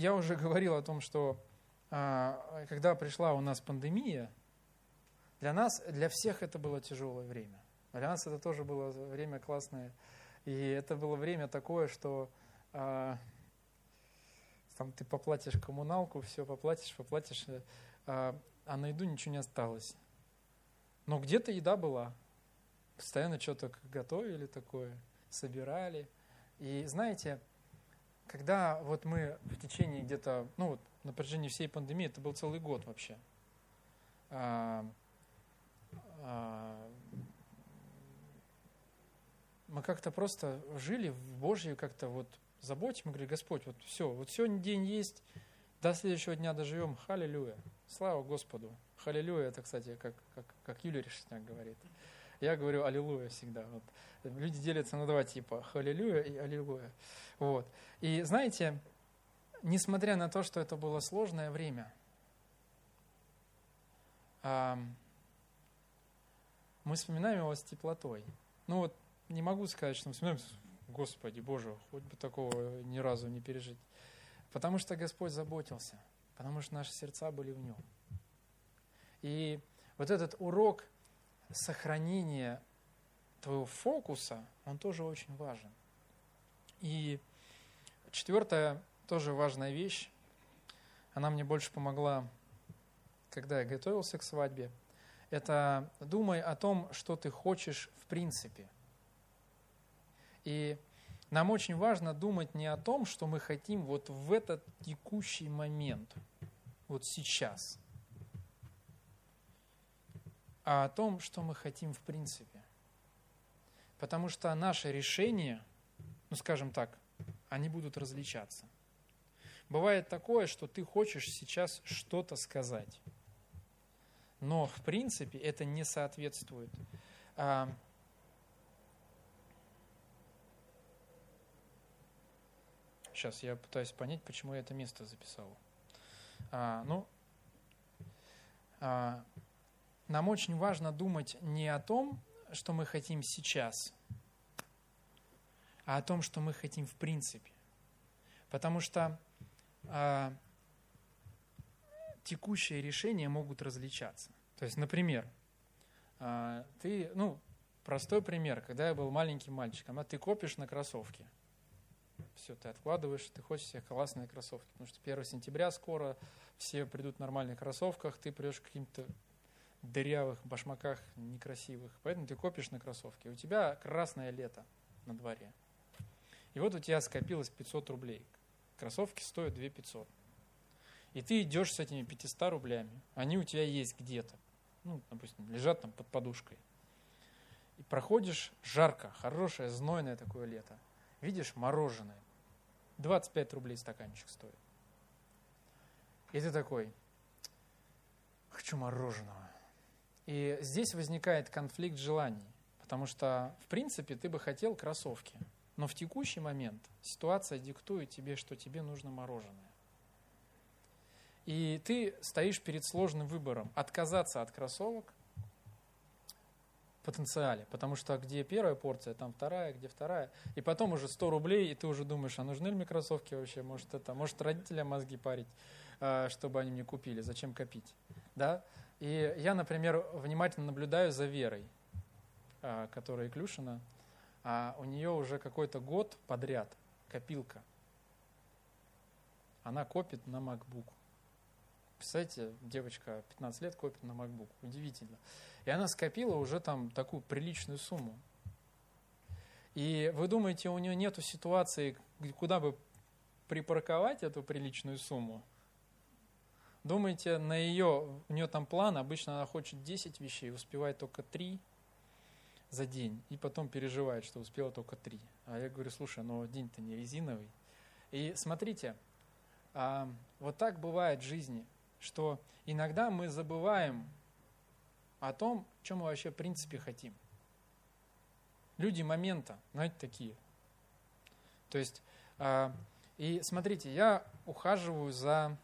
я уже говорил о том, что а, когда пришла у нас пандемия, для нас, для всех это было тяжелое время. Для нас это тоже было время классное. И это было время такое, что а, там ты поплатишь коммуналку, все поплатишь, поплатишь, а, а на еду ничего не осталось. Но где-то еда была. Постоянно что-то готовили такое, собирали. И знаете, когда вот мы в течение где-то, ну вот на всей пандемии, это был целый год вообще, а, а, мы как-то просто жили в Божьей как-то вот заботе, мы говорили, Господь, вот все, вот сегодня день есть, до следующего дня доживем, халилюя, слава Господу. Халилюя, это, кстати, как, как, как Юлия Решетняк говорит. Я говорю аллилуйя всегда. Вот. Люди делятся на два типа, халилюя и аллилуйя. Вот. И знаете, несмотря на то, что это было сложное время, мы вспоминаем его с теплотой. Ну вот не могу сказать, что мы вспоминаем, Господи Боже, хоть бы такого ни разу не пережить. Потому что Господь заботился, потому что наши сердца были в Нем. И вот этот урок сохранения твоего фокуса, он тоже очень важен. И четвертая тоже важная вещь, она мне больше помогла, когда я готовился к свадьбе, это думай о том, что ты хочешь в принципе. И нам очень важно думать не о том, что мы хотим вот в этот текущий момент, вот сейчас, а о том, что мы хотим в принципе. Потому что наши решения, ну скажем так, они будут различаться. Бывает такое, что ты хочешь сейчас что-то сказать, но в принципе это не соответствует а, Сейчас я пытаюсь понять, почему я это место записал. А, ну, а, нам очень важно думать не о том, что мы хотим сейчас, а о том, что мы хотим в принципе. Потому что а, текущие решения могут различаться. То есть, например, а, ты, ну, простой пример, когда я был маленьким мальчиком, а ты копишь на кроссовки – все, ты откладываешь, ты хочешь себе классные кроссовки, потому что 1 сентября скоро, все придут в нормальных кроссовках, ты придешь в каким-то дырявых башмаках некрасивых, поэтому ты копишь на кроссовки. У тебя красное лето на дворе. И вот у тебя скопилось 500 рублей. Кроссовки стоят 2 500. И ты идешь с этими 500 рублями. Они у тебя есть где-то. Ну, допустим, лежат там под подушкой. И проходишь жарко, хорошее, знойное такое лето – видишь мороженое, 25 рублей стаканчик стоит. И ты такой, хочу мороженого. И здесь возникает конфликт желаний, потому что, в принципе, ты бы хотел кроссовки, но в текущий момент ситуация диктует тебе, что тебе нужно мороженое. И ты стоишь перед сложным выбором, отказаться от кроссовок потенциале, потому что где первая порция, там вторая, где вторая, и потом уже 100 рублей, и ты уже думаешь, а нужны ли мне кроссовки вообще, может это, может родителям мозги парить, а, чтобы они мне купили, зачем копить, да? И я, например, внимательно наблюдаю за Верой, а, которая Клюшина, а у нее уже какой-то год подряд копилка. Она копит на MacBook. Представляете, девочка 15 лет копит на MacBook. Удивительно. И она скопила уже там такую приличную сумму. И вы думаете, у нее нет ситуации, куда бы припарковать эту приличную сумму? Думаете, на ее, у нее там план, обычно она хочет 10 вещей, успевает только 3 за день, и потом переживает, что успела только 3. А я говорю, слушай, но день-то не резиновый. И смотрите, а, вот так бывает в жизни – что иногда мы забываем о том, чем мы вообще в принципе хотим. Люди момента, знаете, такие. То есть, э, и смотрите, я ухаживаю за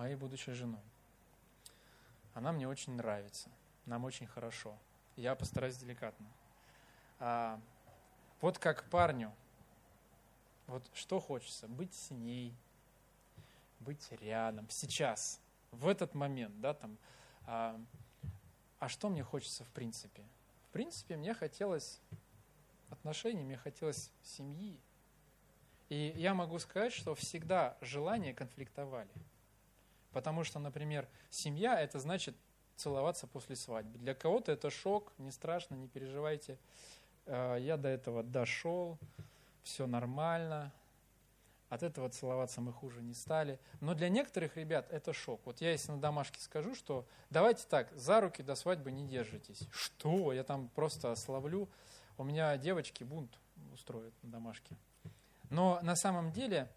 моей будущей женой. Она мне очень нравится, нам очень хорошо. Я постараюсь деликатно. А, вот как парню, вот что хочется, быть с ней, быть рядом, сейчас, в этот момент, да, там, а, а что мне хочется в принципе? в принципе, мне хотелось отношений, мне хотелось семьи. И я могу сказать, что всегда желания конфликтовали. Потому что, например, семья – это значит целоваться после свадьбы. Для кого-то это шок, не страшно, не переживайте. Э, я до этого дошел, все нормально, от этого целоваться мы хуже не стали. Но для некоторых ребят это шок. Вот я если на домашке скажу, что давайте так, за руки до свадьбы не держитесь. Что? Я там просто ославлю. У меня девочки бунт устроят на домашке. Но на самом деле,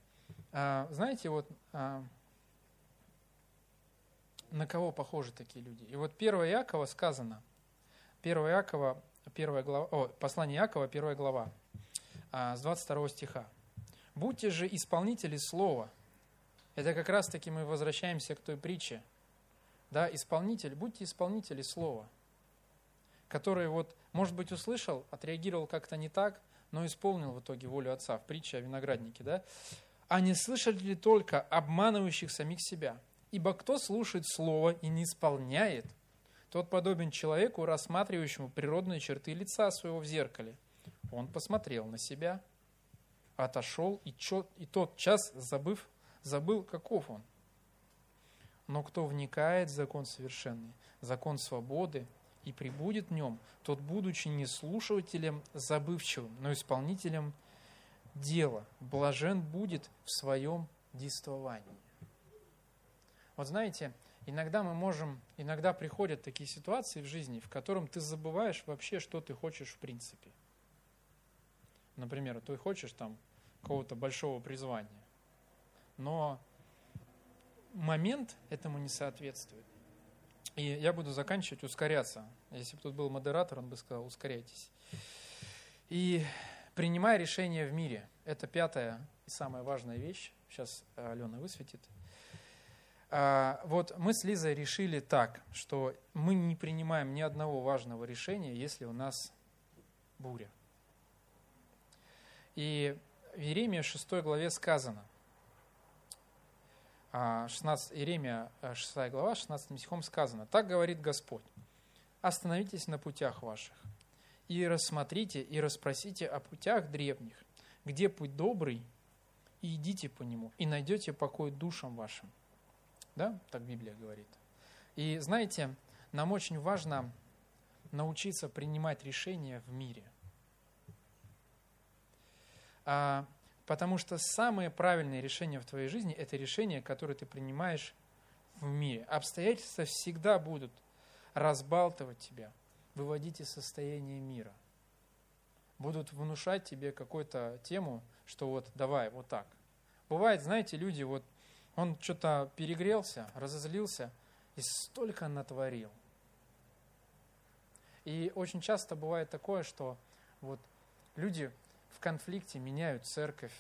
а, знаете, вот а, на кого похожи такие люди? И вот 1 Иакова сказано, 1 Иакова, 1 глава, о, послание Иакова, 1 глава, а, с 22 стиха. Будьте же исполнители слова. Это как раз-таки мы возвращаемся к той притче. Да, исполнитель, будьте исполнители слова, который вот, может быть, услышал, отреагировал как-то не так, но исполнил в итоге волю Отца в притче о винограднике. Да? А не слышали ли только обманывающих самих себя? Ибо кто слушает слово и не исполняет, тот подобен человеку, рассматривающему природные черты лица своего в зеркале. Он посмотрел на себя – отошел, и, чет, и тот час, забыв, забыл, каков он. Но кто вникает в закон совершенный, закон свободы, и прибудет в нем, тот, будучи не слушателем забывчивым, но исполнителем дела, блажен будет в своем действовании. Вот знаете, иногда мы можем, иногда приходят такие ситуации в жизни, в котором ты забываешь вообще, что ты хочешь в принципе – Например, ты хочешь там какого-то большого призвания, но момент этому не соответствует. И я буду заканчивать, ускоряться. Если бы тут был модератор, он бы сказал, ускоряйтесь. И принимая решения в мире. Это пятая и самая важная вещь. Сейчас Алена высветит. А, вот мы с Лизой решили так, что мы не принимаем ни одного важного решения, если у нас буря. И в Иеремии 6 главе сказано, 16, а, Иеремия 6 э, глава, 16 стихом сказано, «Так говорит Господь, остановитесь на путях ваших, и рассмотрите, и расспросите о путях древних, где путь добрый, и идите по нему, и найдете покой душам вашим». Да, так Библия говорит. И знаете, нам очень важно научиться принимать решения в мире. А, потому что самые правильные решения в твоей жизни – это решения, которые ты принимаешь в мире. Обстоятельства всегда будут разбалтывать тебя, выводить из состояния мира. Будут внушать тебе какую-то тему, что вот давай, вот так. Бывает, знаете, люди, вот он что-то перегрелся, разозлился и столько натворил. И очень часто бывает такое, что вот люди в конфликте меняют церковь.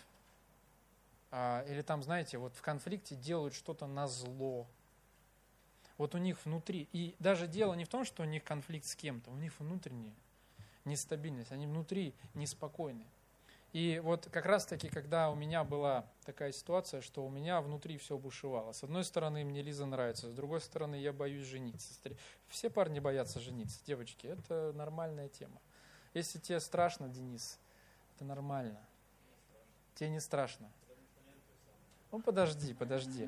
А, или там, знаете, вот в конфликте делают что-то на зло. Вот у них внутри, и даже дело не в том, что у них конфликт с кем-то, у них внутренняя нестабильность, они внутри неспокойны. И вот как раз-таки, когда у меня была такая ситуация, что у меня внутри все бушевало. С одной стороны, мне Лиза нравится, с другой стороны, я боюсь жениться. Все парни боятся жениться, девочки, это нормальная тема. Если тебе страшно, Денис, это нормально. Тебе не страшно. Ну, подожди, подожди.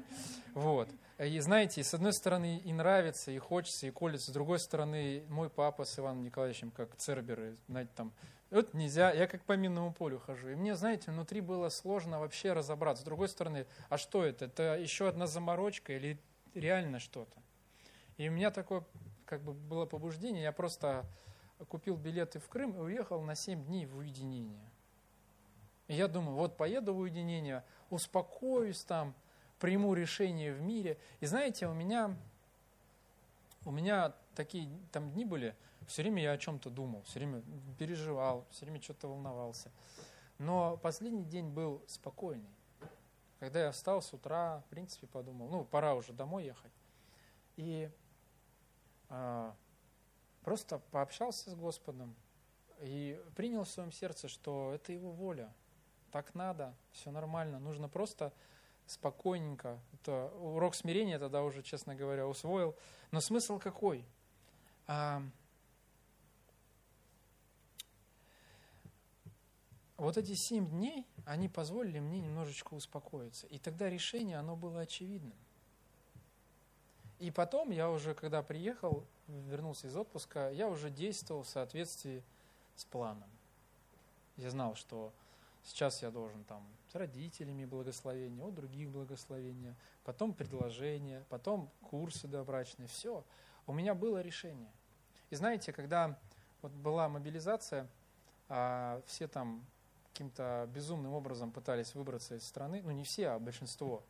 Вот. И знаете, с одной стороны и нравится, и хочется, и колется. С другой стороны, мой папа с Иваном Николаевичем, как церберы, знаете, там, вот нельзя, я как по минному полю хожу. И мне, знаете, внутри было сложно вообще разобраться. С другой стороны, а что это? Это еще одна заморочка или реально что-то? И у меня такое, как бы, было побуждение, я просто купил билеты в Крым и уехал на 7 дней в уединение. И я думаю, вот поеду в уединение, успокоюсь там, приму решение в мире. И знаете, у меня, у меня такие там дни были, все время я о чем-то думал, все время переживал, все время что-то волновался. Но последний день был спокойный. Когда я встал с утра, в принципе, подумал, ну, пора уже домой ехать. И а, просто пообщался с Господом и принял в своем сердце, что это Его воля – так надо, все нормально. Нужно просто спокойненько. Это урок смирения тогда уже, честно говоря, усвоил. Но смысл какой? А, вот эти семь дней, они позволили мне немножечко успокоиться. И тогда решение, оно было очевидным. И потом я уже, когда приехал, вернулся из отпуска, я уже действовал в соответствии с планом. Я знал, что сейчас я должен там с родителями благословения, у других благословения, потом предложения, потом курсы добрачные, все. У меня было решение. И знаете, когда вот была мобилизация, а все там каким-то безумным образом пытались выбраться из страны, ну не все, а большинство,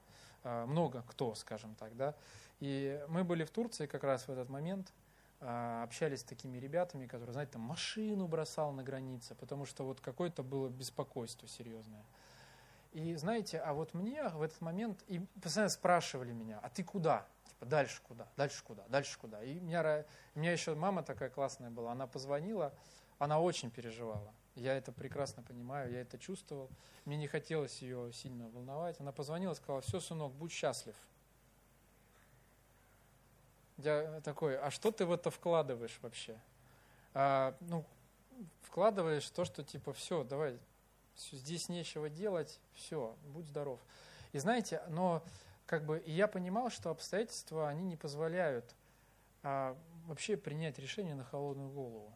а, много кто, скажем так, да. И мы были в Турции как раз в этот момент, а, общались с такими ребятами, которые, знаете, там машину бросал на границе, потому что вот какое-то было беспокойство серьезное. И знаете, а вот мне в этот момент, и постоянно спрашивали меня, а ты куда? Типа, дальше куда, дальше куда, дальше куда. И у меня, у меня еще мама такая классная была, она позвонила, она очень переживала. Я это прекрасно понимаю, я это чувствовал. Мне не хотелось ее сильно волновать. Она позвонила сказала, все, сынок, будь счастлив. Я такой, а что ты в это вкладываешь вообще? А, ну, вкладываешь то, что типа, все, давай, все, здесь нечего делать, все, будь здоров. И знаете, но как бы я понимал, что обстоятельства, они не позволяют а, вообще принять решение на холодную голову.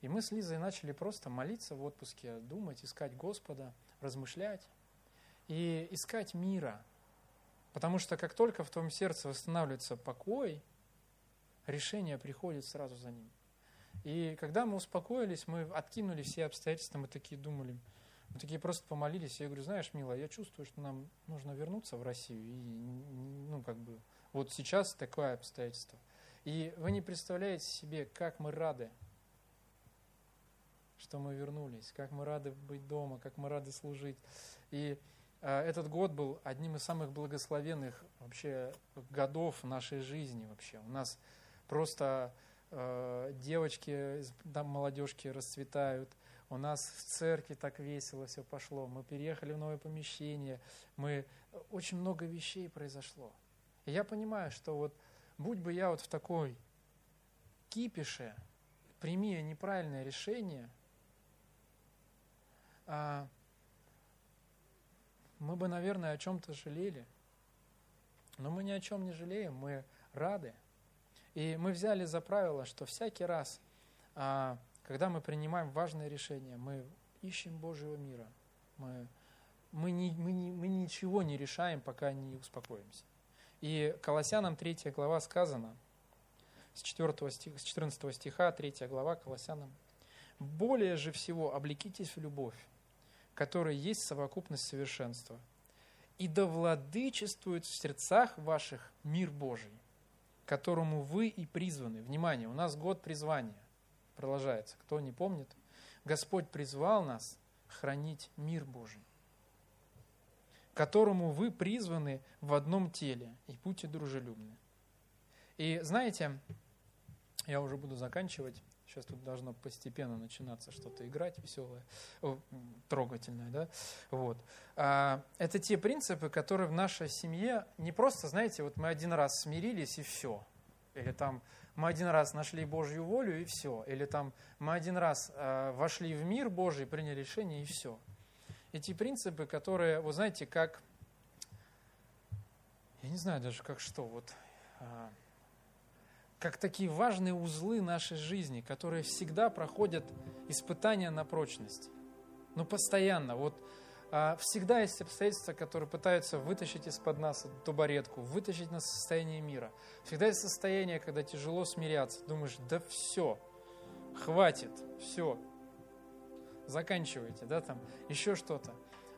И мы с Лизой начали просто молиться в отпуске, думать, искать Господа, размышлять и искать мира. Потому что как только в твоем сердце восстанавливается покой, решение приходит сразу за ним. И когда мы успокоились, мы откинули все обстоятельства, мы такие думали, мы такие просто помолились. Я говорю, знаешь, милая, я чувствую, что нам нужно вернуться в Россию. И, ну, как бы, вот сейчас такое обстоятельство. И вы не представляете себе, как мы рады, что мы вернулись, как мы рады быть дома, как мы рады служить. И э, этот год был одним из самых благословенных вообще годов нашей жизни вообще. У нас просто э, девочки, там молодежки расцветают, у нас в церкви так весело все пошло, мы переехали в новое помещение, мы очень много вещей произошло. И я понимаю, что вот будь бы я вот в такой кипише, прими неправильное решение, а, мы бы, наверное, о чем-то жалели. Но мы ни о чем не жалеем, мы рады. И мы взяли за правило, что всякий раз, а, когда мы принимаем важное решение, мы ищем Божьего мира. Мы, мы, не, мы, не, мы ничего не решаем, пока не успокоимся. И Колоссянам 3 глава сказано, с, 4 стих, с 14 стиха, 3 глава Колоссянам, «Более же всего облекитесь в любовь, которая есть совокупность совершенства. И да владычествует в сердцах ваших мир Божий, которому вы и призваны. Внимание, у нас год призвания продолжается. Кто не помнит, Господь призвал нас хранить мир Божий, которому вы призваны в одном теле, и будьте дружелюбны. И знаете, я уже буду заканчивать. Сейчас тут должно постепенно начинаться что-то играть веселое, трогательное, да? Вот. А, это те принципы, которые в нашей семье не просто, знаете, вот мы один раз смирились и все. Или там мы один раз нашли Божью волю и все. Или там мы один раз а, вошли в мир Божий, приняли решение и все. Эти принципы, которые, вы знаете, как, я не знаю даже как что, вот а, как такие важные узлы нашей жизни, которые всегда проходят испытания на прочность. Ну, постоянно. Вот а, всегда есть обстоятельства, которые пытаются вытащить из-под нас эту табуретку, вытащить нас из состояния мира. Всегда есть состояние, когда тяжело смиряться. Думаешь, да все, хватит, все, заканчивайте, да, там, еще что-то.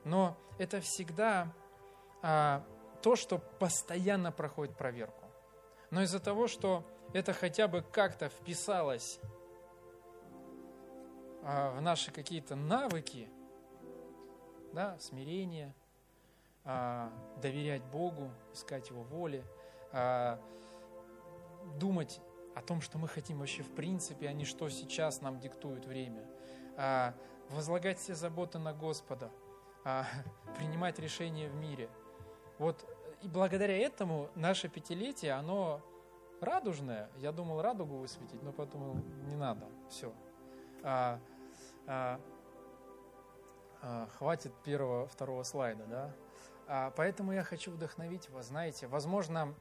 Но это всегда а, то, что постоянно проходит проверку. Но из-за того, что это хотя бы как-то вписалось а, в наши какие-то навыки, да, смирение, а, доверять Богу, искать Его воли, а, думать о том, что мы хотим вообще в принципе, а не что сейчас нам диктует время, возлагать все заботы на Господа, принимать решения в мире. Вот и благодаря этому наше пятилетие, оно радужная. Я думал радугу высветить, но подумал, не надо, все. А, а, А, хватит первого, второго слайда, да? А, поэтому я хочу вдохновить вас, знаете, возможно,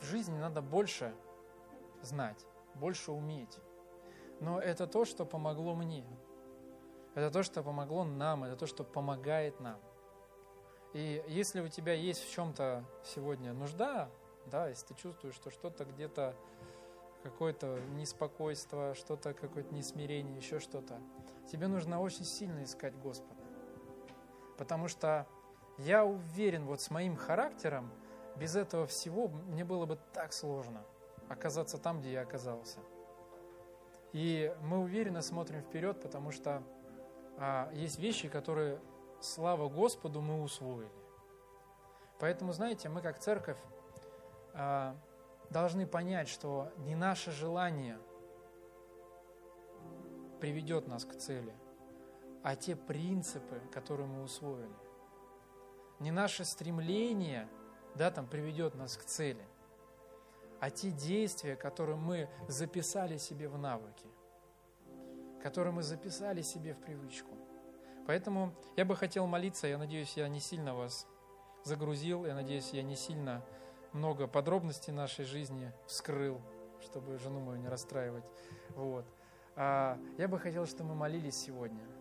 в жизни надо больше знать, больше уметь. Но это то, что помогло мне. Это то, что помогло нам, это то, что помогает нам. И если у тебя есть в чем-то сегодня нужда, да, если ты чувствуешь, что что-то где-то какое-то неспокойство, что-то, какое-то несмирение, еще что-то, тебе нужно очень сильно искать Господа. Потому что я уверен, вот с моим характером, без этого всего мне было бы так сложно оказаться там, где я оказался. И мы уверенно смотрим вперед, потому что а, есть вещи, которые, слава Господу, мы усвоили. Поэтому, знаете, мы как церковь должны понять, что не наше желание приведет нас к цели, а те принципы, которые мы усвоили. Не наше стремление да, там, приведет нас к цели, а те действия, которые мы записали себе в навыки, которые мы записали себе в привычку. Поэтому я бы хотел молиться, я надеюсь, я не сильно вас загрузил, я надеюсь, я не сильно много подробностей нашей жизни вскрыл, чтобы жену мою не расстраивать. Вот. А я бы хотел, чтобы мы молились сегодня –